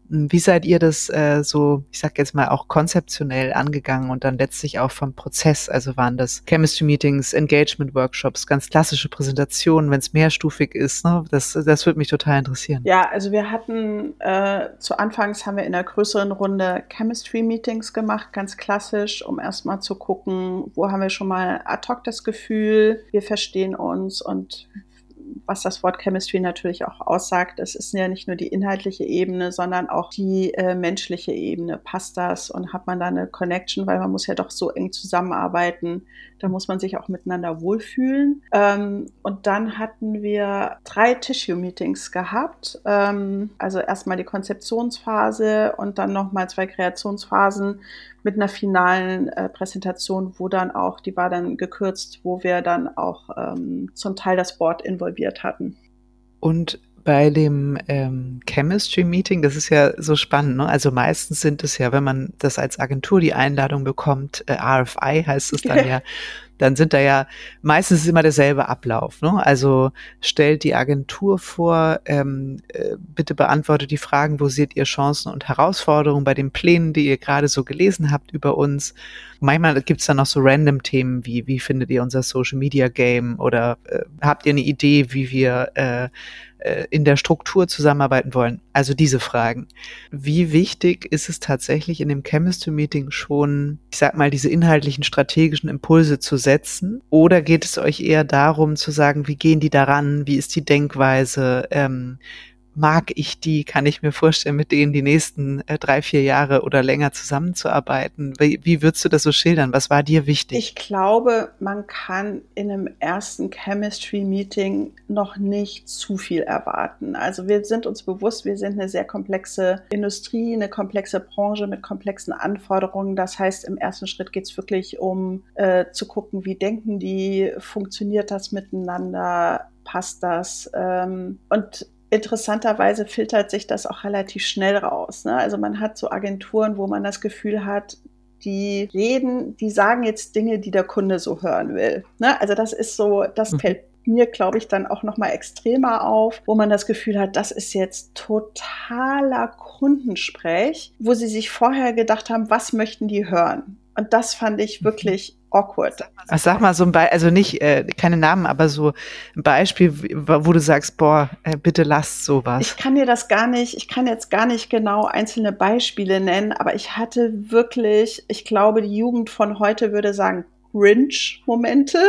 [SPEAKER 2] Wie seid ihr das äh, so, ich sag jetzt mal, auch konzeptionell angegangen und dann letztlich auch vom Prozess? Also waren das Chemistry Meetings, Engagement Workshops, ganz klassische Präsentationen, wenn es mehrstufig ist? Ne? Das, das würde mich total interessieren.
[SPEAKER 3] Ja, also wir hatten äh, zu Anfangs haben wir in einer größeren Runde Chemistry Meetings gemacht, ganz klassisch, um erstmal zu gucken, wo haben wir schon mal ad hoc das Gefühl, wir verstehen uns und was das Wort Chemistry natürlich auch aussagt, es ist ja nicht nur die inhaltliche Ebene, sondern auch die äh, menschliche Ebene. Passt das und hat man da eine Connection, weil man muss ja doch so eng zusammenarbeiten, Da muss man sich auch miteinander wohlfühlen. Ähm, und dann hatten wir drei Tissue-Meetings gehabt. Ähm, also erstmal die Konzeptionsphase und dann nochmal zwei Kreationsphasen mit einer finalen äh, Präsentation, wo dann auch, die war dann gekürzt, wo wir dann auch ähm, zum Teil das Board involviert hatten.
[SPEAKER 2] Und bei dem ähm, Chemistry Meeting, das ist ja so spannend, ne? Also meistens sind es ja, wenn man das als Agentur die Einladung bekommt, äh, RFI heißt es dann ja, dann sind da ja meistens immer derselbe Ablauf. Ne? Also stellt die Agentur vor, ähm, äh, bitte beantwortet die Fragen, wo seht ihr Chancen und Herausforderungen bei den Plänen, die ihr gerade so gelesen habt über uns. Manchmal gibt's dann noch so random Themen wie, wie findet ihr unser Social Media Game oder äh, habt ihr eine Idee, wie wir äh, äh, in der Struktur zusammenarbeiten wollen? Also diese Fragen. Wie wichtig ist es tatsächlich in dem Chemistry Meeting schon, ich sag mal, diese inhaltlichen strategischen Impulse zu setzen? Oder geht es euch eher darum zu sagen, wie gehen die daran? Wie ist die Denkweise? Ähm, mag ich die, kann ich mir vorstellen, mit denen die nächsten äh, drei, vier Jahre oder länger zusammenzuarbeiten. Wie, wie würdest du das so schildern? Was war dir wichtig?
[SPEAKER 3] Ich glaube, man kann in einem ersten Chemistry-Meeting noch nicht zu viel erwarten. Also wir sind uns bewusst, wir sind eine sehr komplexe Industrie, eine komplexe Branche mit komplexen Anforderungen. Das heißt, im ersten Schritt geht es wirklich um äh, zu gucken, wie denken die, funktioniert das miteinander, passt das? Ähm, und interessanterweise filtert sich das auch relativ schnell raus. Ne? Also man hat so Agenturen, wo man das Gefühl hat, die reden, die sagen jetzt Dinge, die der Kunde so hören will. Ne? Also das ist so, das mhm. fällt mir, glaube ich, dann auch noch mal extremer auf, wo man das Gefühl hat, das ist jetzt totaler Kundensprech, wo sie sich vorher gedacht haben, was möchten die hören? Und das fand ich mhm. wirklich awkward.
[SPEAKER 2] Ach, sag mal so ein Beispiel, also nicht äh, keine Namen, aber so ein Beispiel, wo du sagst, boah, äh, bitte lasst sowas.
[SPEAKER 3] Ich kann dir das gar nicht, ich kann jetzt gar nicht genau einzelne Beispiele nennen, aber ich hatte wirklich, ich glaube, die Jugend von heute würde sagen, Cringe-Momente,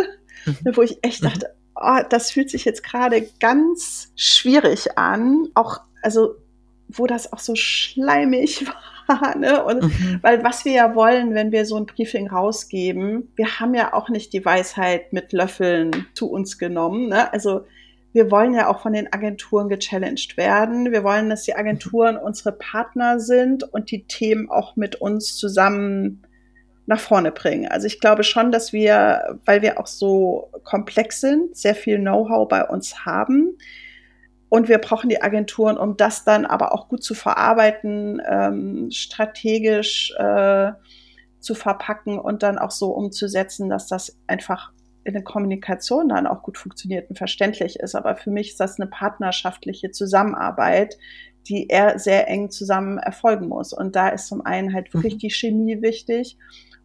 [SPEAKER 3] mhm. wo ich echt dachte, oh, das fühlt sich jetzt gerade ganz schwierig an. Auch, also, wo das auch so schleimig war ne? Und mhm. weil was wir ja wollen, wenn wir so ein Briefing rausgeben, wir haben ja auch nicht die Weisheit mit Löffeln zu uns genommen. Ne? Also wir wollen ja auch von den Agenturen gechallenged werden. Wir wollen, dass die Agenturen mhm. unsere Partner sind und die Themen auch mit uns zusammen nach vorne bringen. Also ich glaube schon, dass wir, weil wir auch so komplex sind, sehr viel Know-how bei uns haben, und wir brauchen die Agenturen, um das dann aber auch gut zu verarbeiten, ähm, strategisch äh, zu verpacken und dann auch so umzusetzen, dass das einfach in der Kommunikation dann auch gut funktioniert und verständlich ist. Aber für mich ist das eine partnerschaftliche Zusammenarbeit, die eher sehr eng zusammen erfolgen muss. Und da ist zum einen halt wirklich mhm. die Chemie wichtig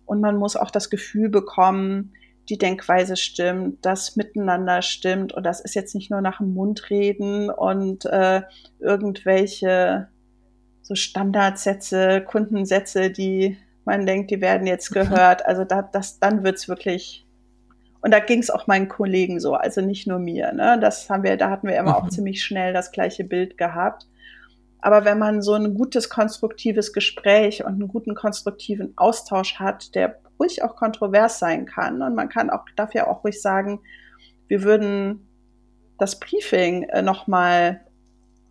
[SPEAKER 3] und man muss auch das Gefühl bekommen, die Denkweise stimmt, das Miteinander stimmt und das ist jetzt nicht nur nach dem Mund reden und äh, irgendwelche so Standardsätze, Kundensätze, die man denkt, die werden jetzt mhm. gehört. Also da, das, dann wird's wirklich und da ging es auch meinen Kollegen so, also nicht nur mir. Ne? Das haben wir, da hatten wir immer mhm. auch ziemlich schnell das gleiche Bild gehabt. Aber wenn man so ein gutes, konstruktives Gespräch und einen guten, konstruktiven Austausch hat, der ruhig auch kontrovers sein kann. Und man kann auch, darf ja auch ruhig sagen, wir würden das Briefing äh, nochmal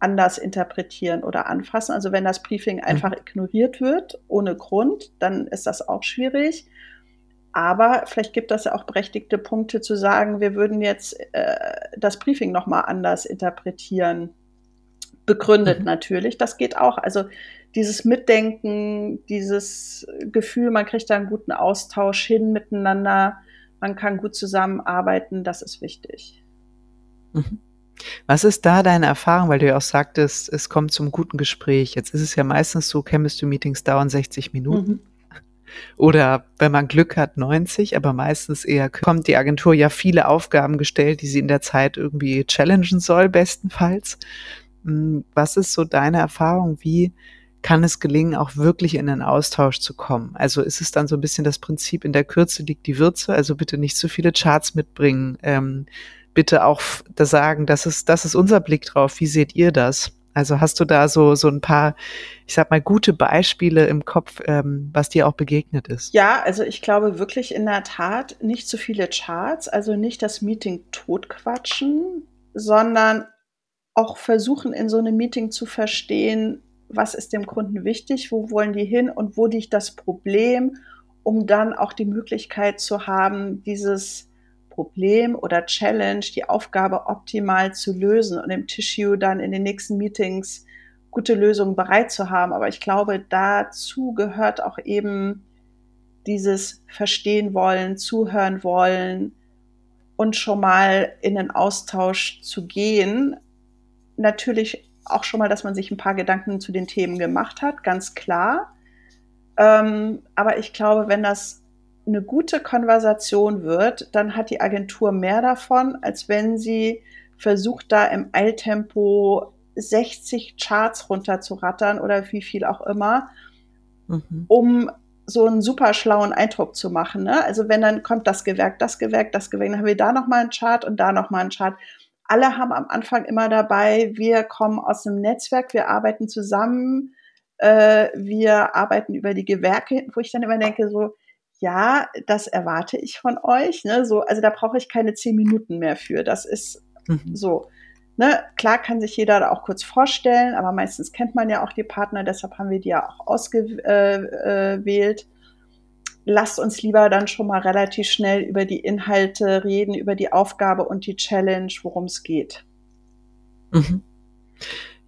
[SPEAKER 3] anders interpretieren oder anfassen. Also wenn das Briefing mhm. einfach ignoriert wird, ohne Grund, dann ist das auch schwierig. Aber vielleicht gibt es ja auch berechtigte Punkte zu sagen, wir würden jetzt äh, das Briefing nochmal anders interpretieren. Begründet mhm. natürlich, das geht auch. Also dieses Mitdenken, dieses Gefühl, man kriegt da einen guten Austausch hin miteinander, man kann gut zusammenarbeiten, das ist wichtig.
[SPEAKER 2] Mhm. Was ist da deine Erfahrung, weil du ja auch sagtest, es kommt zum guten Gespräch. Jetzt ist es ja meistens so, Chemistry-Meetings dauern 60 Minuten. Mhm. Oder wenn man Glück hat, 90, aber meistens eher kommt die Agentur ja viele Aufgaben gestellt, die sie in der Zeit irgendwie challengen soll, bestenfalls. Hm, was ist so deine Erfahrung? Wie kann es gelingen, auch wirklich in einen Austausch zu kommen. Also ist es dann so ein bisschen das Prinzip, in der Kürze liegt die Würze, also bitte nicht zu viele Charts mitbringen, ähm, bitte auch da sagen, das ist, das ist unser Blick drauf, wie seht ihr das? Also hast du da so, so ein paar, ich sag mal, gute Beispiele im Kopf, ähm, was dir auch begegnet ist?
[SPEAKER 3] Ja, also ich glaube wirklich in der Tat nicht zu viele Charts, also nicht das Meeting totquatschen, sondern auch versuchen, in so einem Meeting zu verstehen, was ist dem Kunden wichtig, wo wollen die hin und wo liegt das Problem, um dann auch die Möglichkeit zu haben, dieses Problem oder Challenge, die Aufgabe optimal zu lösen und im Tissue dann in den nächsten Meetings gute Lösungen bereit zu haben. Aber ich glaube, dazu gehört auch eben dieses Verstehen wollen, zuhören wollen und schon mal in den Austausch zu gehen. Natürlich auch schon mal, dass man sich ein paar Gedanken zu den Themen gemacht hat, ganz klar. Ähm, aber ich glaube, wenn das eine gute Konversation wird, dann hat die Agentur mehr davon, als wenn sie versucht, da im Eiltempo 60 Charts runterzurattern oder wie viel auch immer, mhm. um so einen super schlauen Eindruck zu machen. Ne? Also wenn dann kommt das Gewerk, das Gewerk, das Gewerk, dann haben wir da nochmal einen Chart und da nochmal einen Chart. Alle haben am Anfang immer dabei, wir kommen aus einem Netzwerk, wir arbeiten zusammen, äh, wir arbeiten über die Gewerke, wo ich dann immer denke, so, ja, das erwarte ich von euch. Ne? So, also da brauche ich keine zehn Minuten mehr für. Das ist mhm. so. Ne? Klar kann sich jeder da auch kurz vorstellen, aber meistens kennt man ja auch die Partner, deshalb haben wir die ja auch ausgewählt. Lasst uns lieber dann schon mal relativ schnell über die Inhalte reden, über die Aufgabe und die Challenge, worum es geht.
[SPEAKER 2] Mhm.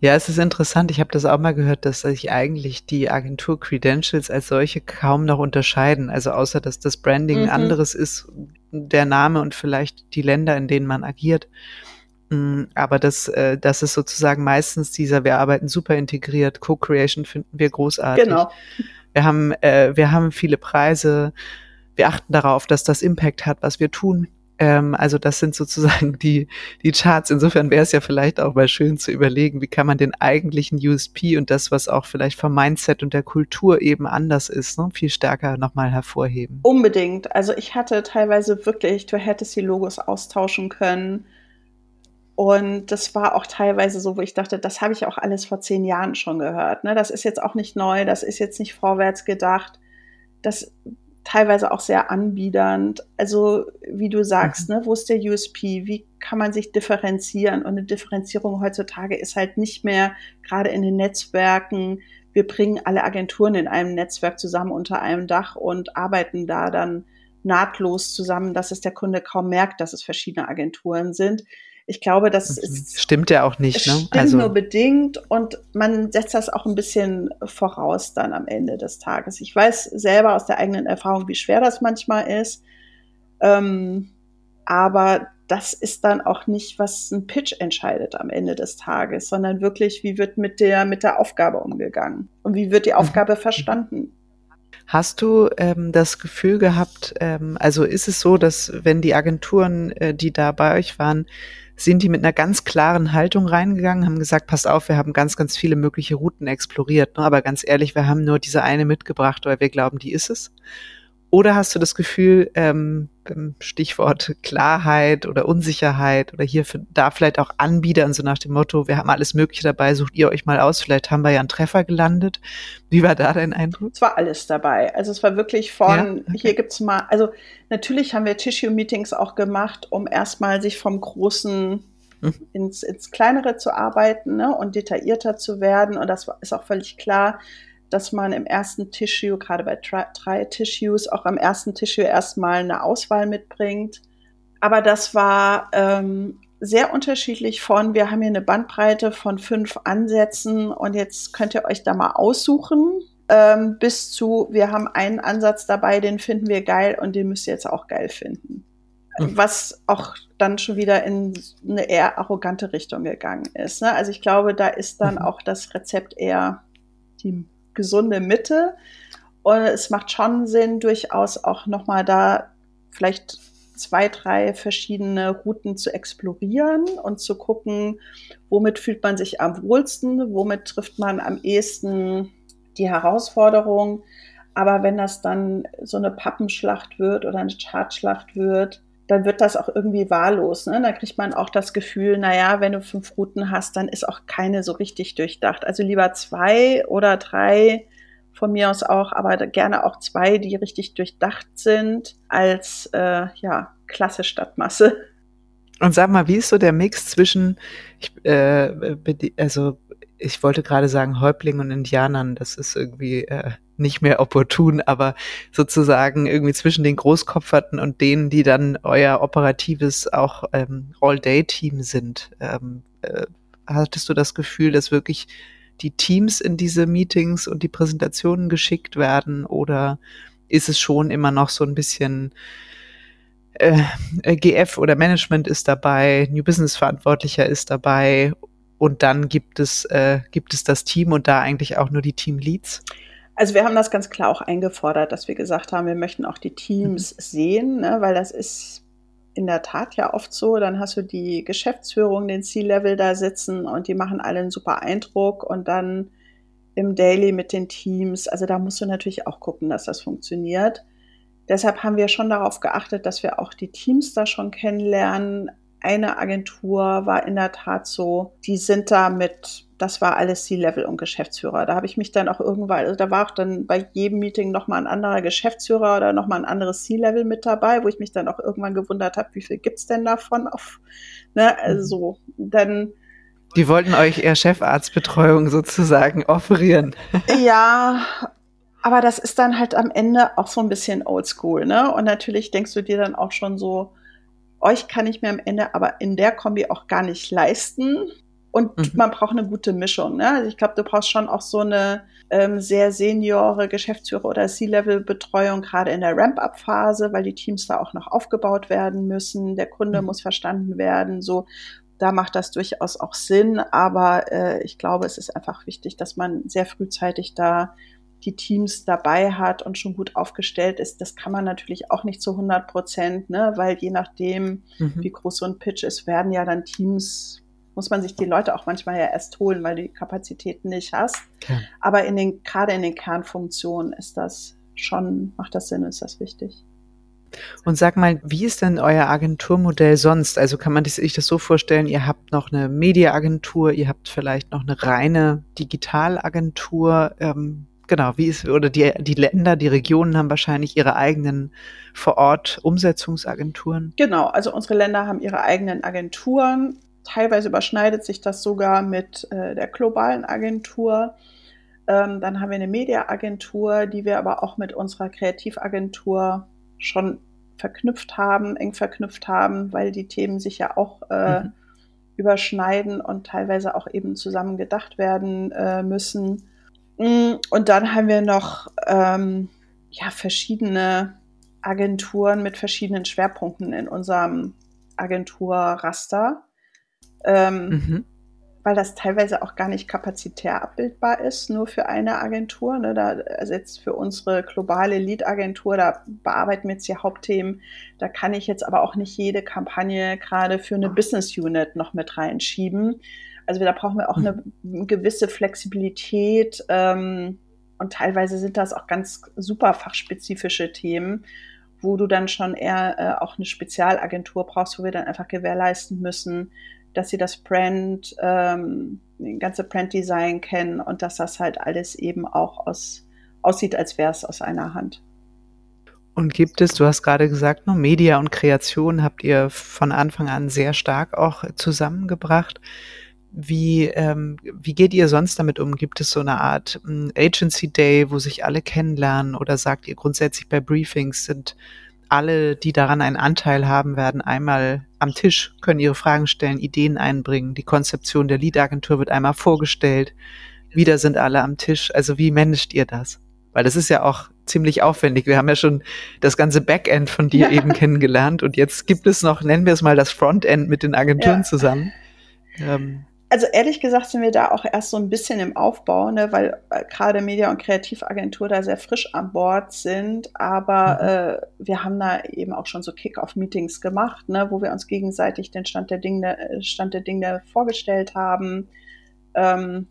[SPEAKER 2] Ja, es ist interessant. Ich habe das auch mal gehört, dass sich eigentlich die Agentur Credentials als solche kaum noch unterscheiden. Also außer dass das Branding mhm. anderes ist, der Name und vielleicht die Länder, in denen man agiert. Mm, aber das, äh, das ist sozusagen meistens dieser, wir arbeiten super integriert, Co-Creation finden wir großartig. Genau. Wir haben, äh, wir haben viele Preise, wir achten darauf, dass das Impact hat, was wir tun. Ähm, also das sind sozusagen die, die Charts. Insofern wäre es ja vielleicht auch mal schön zu überlegen, wie kann man den eigentlichen USP und das, was auch vielleicht vom Mindset und der Kultur eben anders ist, ne, viel stärker nochmal hervorheben.
[SPEAKER 3] Unbedingt. Also ich hatte teilweise wirklich, du hättest die Logos austauschen können. Und das war auch teilweise so, wo ich dachte, das habe ich auch alles vor zehn Jahren schon gehört. Ne? Das ist jetzt auch nicht neu, das ist jetzt nicht vorwärts gedacht. Das teilweise auch sehr anbiedernd. Also wie du sagst, mhm. ne, wo ist der USP? Wie kann man sich differenzieren? Und eine Differenzierung heutzutage ist halt nicht mehr gerade in den Netzwerken. Wir bringen alle Agenturen in einem Netzwerk zusammen unter einem Dach und arbeiten da dann nahtlos zusammen, dass es der Kunde kaum merkt, dass es verschiedene Agenturen sind. Ich glaube, das ist,
[SPEAKER 2] stimmt ja auch nicht.
[SPEAKER 3] Ne? Stimmt also nur bedingt und man setzt das auch ein bisschen voraus dann am Ende des Tages. Ich weiß selber aus der eigenen Erfahrung, wie schwer das manchmal ist. Ähm, aber das ist dann auch nicht, was ein Pitch entscheidet am Ende des Tages, sondern wirklich, wie wird mit der, mit der Aufgabe umgegangen und wie wird die mhm. Aufgabe verstanden.
[SPEAKER 2] Hast du ähm, das Gefühl gehabt, ähm, also ist es so, dass wenn die Agenturen, äh, die da bei euch waren, sind die mit einer ganz klaren Haltung reingegangen, haben gesagt, passt auf, wir haben ganz, ganz viele mögliche Routen exploriert, ne? aber ganz ehrlich, wir haben nur diese eine mitgebracht, weil wir glauben, die ist es. Oder hast du das Gefühl, ähm, Stichwort Klarheit oder Unsicherheit oder hier für, da vielleicht auch Anbieter und so nach dem Motto, wir haben alles Mögliche dabei, sucht ihr euch mal aus, vielleicht haben wir ja einen Treffer gelandet. Wie war da dein Eindruck?
[SPEAKER 3] Es war alles dabei. Also es war wirklich von, ja? okay. hier gibt's mal, also natürlich haben wir Tissue-Meetings auch gemacht, um erstmal sich vom großen mhm. ins, ins kleinere zu arbeiten ne, und detaillierter zu werden. Und das ist auch völlig klar dass man im ersten Tissue, gerade bei drei Tissues, auch am ersten Tissue erstmal eine Auswahl mitbringt. Aber das war ähm, sehr unterschiedlich von, wir haben hier eine Bandbreite von fünf Ansätzen und jetzt könnt ihr euch da mal aussuchen, ähm, bis zu, wir haben einen Ansatz dabei, den finden wir geil und den müsst ihr jetzt auch geil finden. Mhm. Was auch dann schon wieder in eine eher arrogante Richtung gegangen ist. Ne? Also ich glaube, da ist dann mhm. auch das Rezept eher die gesunde Mitte. Und es macht schon Sinn, durchaus auch nochmal da vielleicht zwei, drei verschiedene Routen zu explorieren und zu gucken, womit fühlt man sich am wohlsten, womit trifft man am ehesten die Herausforderung. Aber wenn das dann so eine Pappenschlacht wird oder eine Chartschlacht wird, dann wird das auch irgendwie wahllos. Ne? Da kriegt man auch das Gefühl, naja, wenn du fünf Routen hast, dann ist auch keine so richtig durchdacht. Also lieber zwei oder drei von mir aus auch, aber gerne auch zwei, die richtig durchdacht sind, als äh, ja, klasse Stadtmasse.
[SPEAKER 2] Und sag mal, wie ist so der Mix zwischen, ich, äh, also ich wollte gerade sagen Häuptling und Indianern, das ist irgendwie äh, nicht mehr opportun, aber sozusagen irgendwie zwischen den Großkopferten und denen, die dann euer operatives auch ähm, All-Day-Team sind. Ähm, äh, hattest du das Gefühl, dass wirklich die Teams in diese Meetings und die Präsentationen geschickt werden oder ist es schon immer noch so ein bisschen äh, GF oder Management ist dabei, New Business Verantwortlicher ist dabei und dann gibt es, äh, gibt es das Team und da eigentlich auch nur die Team Leads?
[SPEAKER 3] Also wir haben das ganz klar auch eingefordert, dass wir gesagt haben, wir möchten auch die Teams mhm. sehen, ne, weil das ist in der Tat ja oft so. Dann hast du die Geschäftsführung, den C-Level da sitzen und die machen alle einen super Eindruck und dann im Daily mit den Teams. Also da musst du natürlich auch gucken, dass das funktioniert. Deshalb haben wir schon darauf geachtet, dass wir auch die Teams da schon kennenlernen. Eine Agentur war in der Tat so, die sind da mit, das war alles C-Level und Geschäftsführer. Da habe ich mich dann auch irgendwann, also da war auch dann bei jedem Meeting nochmal ein anderer Geschäftsführer oder nochmal ein anderes C-Level mit dabei, wo ich mich dann auch irgendwann gewundert habe, wie viel gibt's denn davon auf, ne, also dann,
[SPEAKER 2] die wollten euch eher Chefarztbetreuung sozusagen offerieren.
[SPEAKER 3] Ja, aber das ist dann halt am Ende auch so ein bisschen oldschool, ne? Und natürlich denkst du dir dann auch schon so, euch kann ich mir am Ende aber in der Kombi auch gar nicht leisten. Und mhm. man braucht eine gute Mischung. Ne? Also ich glaube, du brauchst schon auch so eine ähm, sehr seniore Geschäftsführer- oder C-Level-Betreuung, gerade in der Ramp-Up-Phase, weil die Teams da auch noch aufgebaut werden müssen. Der Kunde mhm. muss verstanden werden. So, da macht das durchaus auch Sinn. Aber äh, ich glaube, es ist einfach wichtig, dass man sehr frühzeitig da die Teams dabei hat und schon gut aufgestellt ist, das kann man natürlich auch nicht zu 100 Prozent, ne? weil je nachdem, mhm. wie groß so ein Pitch ist, werden ja dann Teams, muss man sich die Leute auch manchmal ja erst holen, weil du die Kapazitäten nicht hast. Okay. Aber in den, gerade in den Kernfunktionen ist das schon, macht das Sinn, ist das wichtig.
[SPEAKER 2] Und sag mal, wie ist denn euer Agenturmodell sonst? Also kann man sich das so vorstellen, ihr habt noch eine Mediaagentur, ihr habt vielleicht noch eine reine Digitalagentur. Ähm, genau, wie ist, oder die, die Länder, die Regionen haben wahrscheinlich ihre eigenen vor Ort Umsetzungsagenturen.
[SPEAKER 3] Genau, also unsere Länder haben ihre eigenen Agenturen. Teilweise überschneidet sich das sogar mit äh, der globalen Agentur. Ähm, dann haben wir eine Mediaagentur, die wir aber auch mit unserer Kreativagentur schon verknüpft haben, eng verknüpft haben, weil die Themen sich ja auch äh, mhm. überschneiden und teilweise auch eben zusammen gedacht werden äh, müssen. Mm, und dann haben wir noch ähm, ja, verschiedene Agenturen mit verschiedenen Schwerpunkten in unserem Agenturraster, ähm, mhm. Weil das teilweise auch gar nicht kapazitär abbildbar ist, nur für eine Agentur. Ne? Da ersetzt für unsere globale Lead-Agentur, da bearbeiten wir jetzt die Hauptthemen. Da kann ich jetzt aber auch nicht jede Kampagne gerade für eine Business Unit noch mit reinschieben. Also da brauchen wir auch eine gewisse Flexibilität ähm, und teilweise sind das auch ganz super fachspezifische Themen, wo du dann schon eher äh, auch eine Spezialagentur brauchst, wo wir dann einfach gewährleisten müssen, dass sie das Brand, ähm, ganze Brand-Design kennen und dass das halt alles eben auch aus, aussieht, als wäre es aus einer Hand.
[SPEAKER 2] Und gibt es, du hast gerade gesagt, nur Media und Kreation habt ihr von Anfang an sehr stark auch zusammengebracht. Wie, ähm, wie geht ihr sonst damit um? Gibt es so eine Art ähm, Agency Day, wo sich alle kennenlernen? Oder sagt ihr grundsätzlich bei Briefings sind alle, die daran einen Anteil haben, werden einmal am Tisch, können ihre Fragen stellen, Ideen einbringen. Die Konzeption der Lead-Agentur wird einmal vorgestellt. Wieder sind alle am Tisch. Also wie managt ihr das? Weil das ist ja auch ziemlich aufwendig. Wir haben ja schon das ganze Backend von dir ja. eben kennengelernt und jetzt gibt es noch, nennen wir es mal das Frontend mit den Agenturen ja. zusammen.
[SPEAKER 3] Ähm, also ehrlich gesagt sind wir da auch erst so ein bisschen im Aufbau, ne, weil äh, gerade Media- und Kreativagentur da sehr frisch an Bord sind. Aber mhm. äh, wir haben da eben auch schon so Kick-Off-Meetings gemacht, ne, wo wir uns gegenseitig den Stand der Dinge, Stand der Dinge vorgestellt haben. Ähm,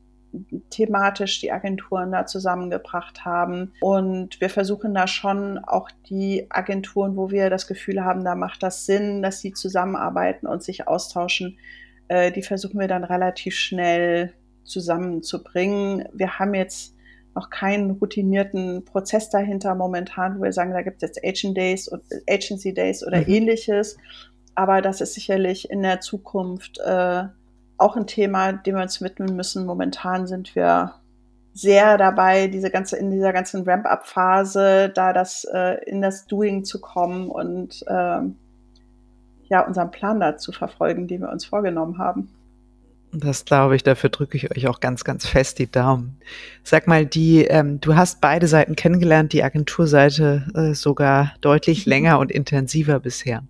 [SPEAKER 3] thematisch die Agenturen da zusammengebracht haben. Und wir versuchen da schon auch die Agenturen, wo wir das Gefühl haben, da macht das Sinn, dass sie zusammenarbeiten und sich austauschen, äh, die versuchen wir dann relativ schnell zusammenzubringen. Wir haben jetzt noch keinen routinierten Prozess dahinter momentan, wo wir sagen, da gibt es jetzt Agent Days und Agency Days oder mhm. ähnliches. Aber das ist sicherlich in der Zukunft äh, auch ein Thema, dem wir uns widmen müssen. Momentan sind wir sehr dabei, diese ganze, in dieser ganzen Ramp-up-Phase, da das äh, in das Doing zu kommen und äh, ja, unseren Plan da zu verfolgen, den wir uns vorgenommen haben.
[SPEAKER 2] Das glaube ich, dafür drücke ich euch auch ganz, ganz fest die Daumen. Sag mal, die, ähm, du hast beide Seiten kennengelernt, die Agenturseite äh, sogar deutlich länger und intensiver bisher.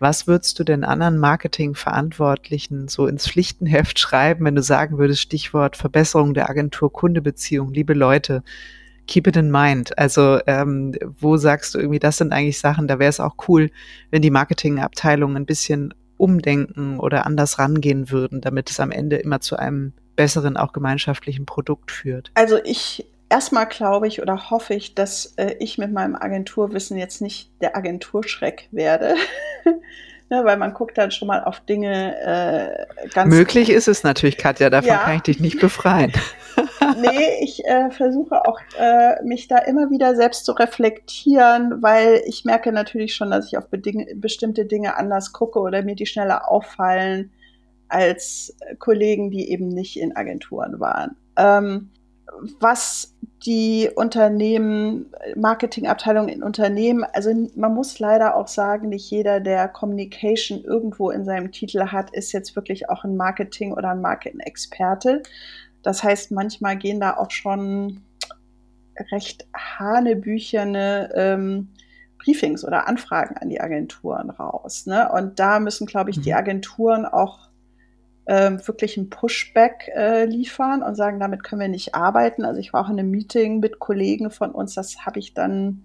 [SPEAKER 2] Was würdest du den anderen Marketingverantwortlichen so ins Pflichtenheft schreiben, wenn du sagen würdest, Stichwort Verbesserung der Agentur-Kunde-Beziehung, liebe Leute, keep it in mind. Also ähm, wo sagst du irgendwie, das sind eigentlich Sachen, da wäre es auch cool, wenn die Marketingabteilung ein bisschen umdenken oder anders rangehen würden, damit es am Ende immer zu einem besseren, auch gemeinschaftlichen Produkt führt?
[SPEAKER 3] Also ich erstmal glaube ich oder hoffe ich, dass äh, ich mit meinem Agenturwissen jetzt nicht der Agenturschreck werde. ne, weil man guckt dann schon mal auf Dinge
[SPEAKER 2] äh, ganz. Möglich ist es natürlich, Katja, davon ja. kann ich dich nicht befreien.
[SPEAKER 3] nee, ich äh, versuche auch, äh, mich da immer wieder selbst zu reflektieren, weil ich merke natürlich schon, dass ich auf bestimmte Dinge anders gucke oder mir die schneller auffallen als Kollegen, die eben nicht in Agenturen waren. Ähm, was die Unternehmen, Marketingabteilung in Unternehmen, also man muss leider auch sagen, nicht jeder, der Communication irgendwo in seinem Titel hat, ist jetzt wirklich auch ein Marketing- oder ein Marketing-Experte. Das heißt, manchmal gehen da auch schon recht hanebücherne ähm, Briefings oder Anfragen an die Agenturen raus. Ne? Und da müssen, glaube ich, die mhm. Agenturen auch ähm, wirklich ein Pushback äh, liefern und sagen, damit können wir nicht arbeiten. Also ich war auch in einem Meeting mit Kollegen von uns, das habe ich dann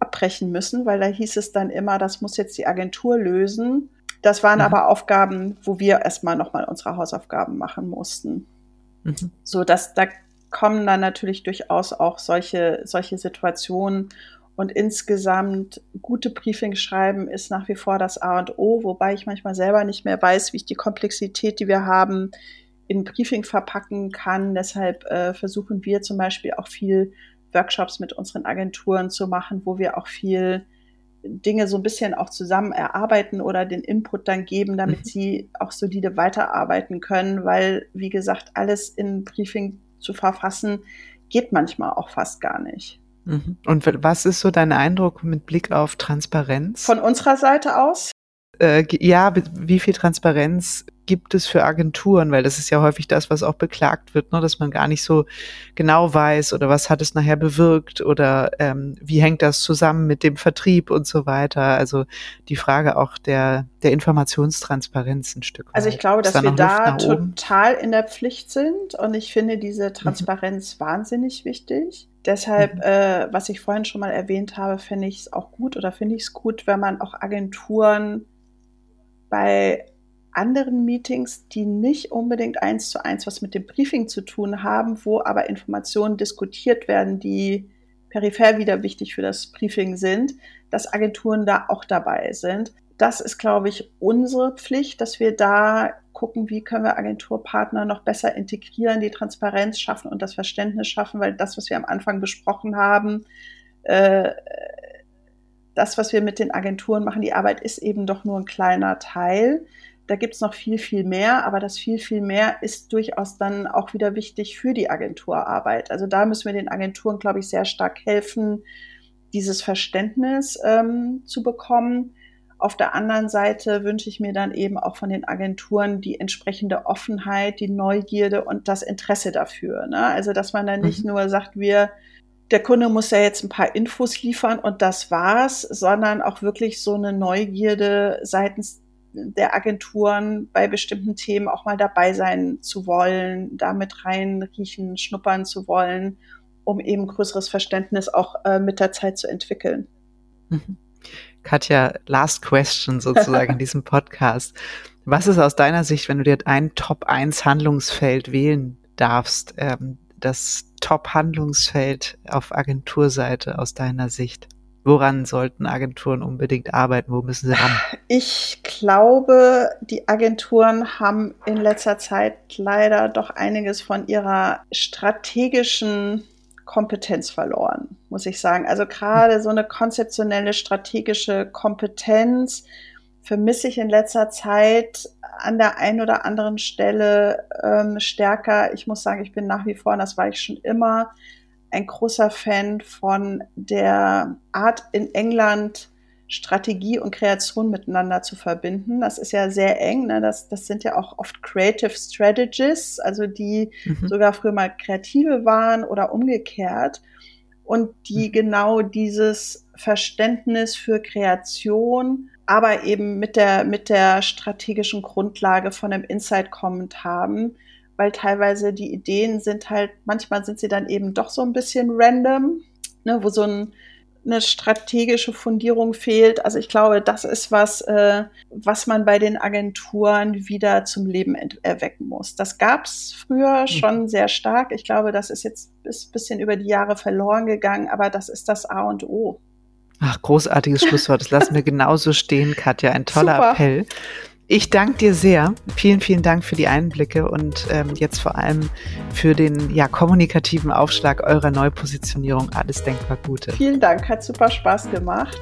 [SPEAKER 3] abbrechen müssen, weil da hieß es dann immer, das muss jetzt die Agentur lösen. Das waren mhm. aber Aufgaben, wo wir erstmal nochmal unsere Hausaufgaben machen mussten. Mhm. So dass da kommen dann natürlich durchaus auch solche, solche Situationen. Und insgesamt gute Briefings schreiben ist nach wie vor das A und O, wobei ich manchmal selber nicht mehr weiß, wie ich die Komplexität, die wir haben, in Briefing verpacken kann. Deshalb äh, versuchen wir zum Beispiel auch viel Workshops mit unseren Agenturen zu machen, wo wir auch viel Dinge so ein bisschen auch zusammen erarbeiten oder den Input dann geben, damit mhm. sie auch solide weiterarbeiten können, weil, wie gesagt, alles in Briefing zu verfassen, geht manchmal auch fast gar nicht.
[SPEAKER 2] Mhm. Und was ist so dein Eindruck mit Blick auf Transparenz?
[SPEAKER 3] Von unserer Seite aus?
[SPEAKER 2] Äh, ja, wie viel Transparenz gibt es für Agenturen? Weil das ist ja häufig das, was auch beklagt wird, ne? dass man gar nicht so genau weiß oder was hat es nachher bewirkt oder ähm, wie hängt das zusammen mit dem Vertrieb und so weiter. Also die Frage auch der, der Informationstransparenz ein Stück weit.
[SPEAKER 3] Also ich glaube, dass da wir da total in der Pflicht sind und ich finde diese mhm. Transparenz mhm. wahnsinnig wichtig. Deshalb, mhm. äh, was ich vorhin schon mal erwähnt habe, finde ich es auch gut oder finde ich es gut, wenn man auch Agenturen bei anderen Meetings, die nicht unbedingt eins zu eins was mit dem Briefing zu tun haben, wo aber Informationen diskutiert werden, die peripher wieder wichtig für das Briefing sind, dass Agenturen da auch dabei sind. Das ist, glaube ich, unsere Pflicht, dass wir da gucken, wie können wir Agenturpartner noch besser integrieren, die Transparenz schaffen und das Verständnis schaffen, weil das, was wir am Anfang besprochen haben, äh, das, was wir mit den Agenturen machen, die Arbeit ist eben doch nur ein kleiner Teil. Da gibt es noch viel, viel mehr, aber das viel, viel mehr ist durchaus dann auch wieder wichtig für die Agenturarbeit. Also da müssen wir den Agenturen, glaube ich, sehr stark helfen, dieses Verständnis ähm, zu bekommen. Auf der anderen Seite wünsche ich mir dann eben auch von den Agenturen die entsprechende Offenheit, die Neugierde und das Interesse dafür. Ne? Also, dass man dann nicht mhm. nur sagt, wir der Kunde muss ja jetzt ein paar Infos liefern und das war's, sondern auch wirklich so eine Neugierde seitens der Agenturen bei bestimmten Themen auch mal dabei sein zu wollen, damit reinriechen, schnuppern zu wollen, um eben größeres Verständnis auch äh, mit der Zeit zu entwickeln.
[SPEAKER 2] Mhm. Katja, last question sozusagen in diesem Podcast. Was ist aus deiner Sicht, wenn du dir ein Top 1 Handlungsfeld wählen darfst, ähm, das Top-Handlungsfeld auf Agenturseite aus deiner Sicht? Woran sollten Agenturen unbedingt arbeiten? Wo müssen sie ran?
[SPEAKER 3] Ich glaube, die Agenturen haben in letzter Zeit leider doch einiges von ihrer strategischen Kompetenz verloren, muss ich sagen. Also gerade so eine konzeptionelle strategische Kompetenz vermisse ich in letzter Zeit an der einen oder anderen Stelle ähm, stärker. Ich muss sagen, ich bin nach wie vor, und das war ich schon immer, ein großer Fan von der Art in England Strategie und Kreation miteinander zu verbinden. Das ist ja sehr eng. Ne? Das, das sind ja auch oft Creative Strategists, also die mhm. sogar früher mal Kreative waren oder umgekehrt und die mhm. genau dieses Verständnis für Kreation, aber eben mit der, mit der strategischen Grundlage von einem Insight kommend haben, weil teilweise die Ideen sind halt, manchmal sind sie dann eben doch so ein bisschen random, ne, wo so ein eine strategische Fundierung fehlt. Also ich glaube, das ist was, äh, was man bei den Agenturen wieder zum Leben erwecken muss. Das gab es früher mhm. schon sehr stark. Ich glaube, das ist jetzt ein bisschen über die Jahre verloren gegangen, aber das ist das A und O.
[SPEAKER 2] Ach, großartiges Schlusswort. Das lassen wir genauso stehen, Katja. Ein toller Super. Appell. Ich danke dir sehr. Vielen, vielen Dank für die Einblicke und ähm, jetzt vor allem für den ja, kommunikativen Aufschlag eurer Neupositionierung. Alles denkbar Gute.
[SPEAKER 3] Vielen Dank, hat super Spaß gemacht.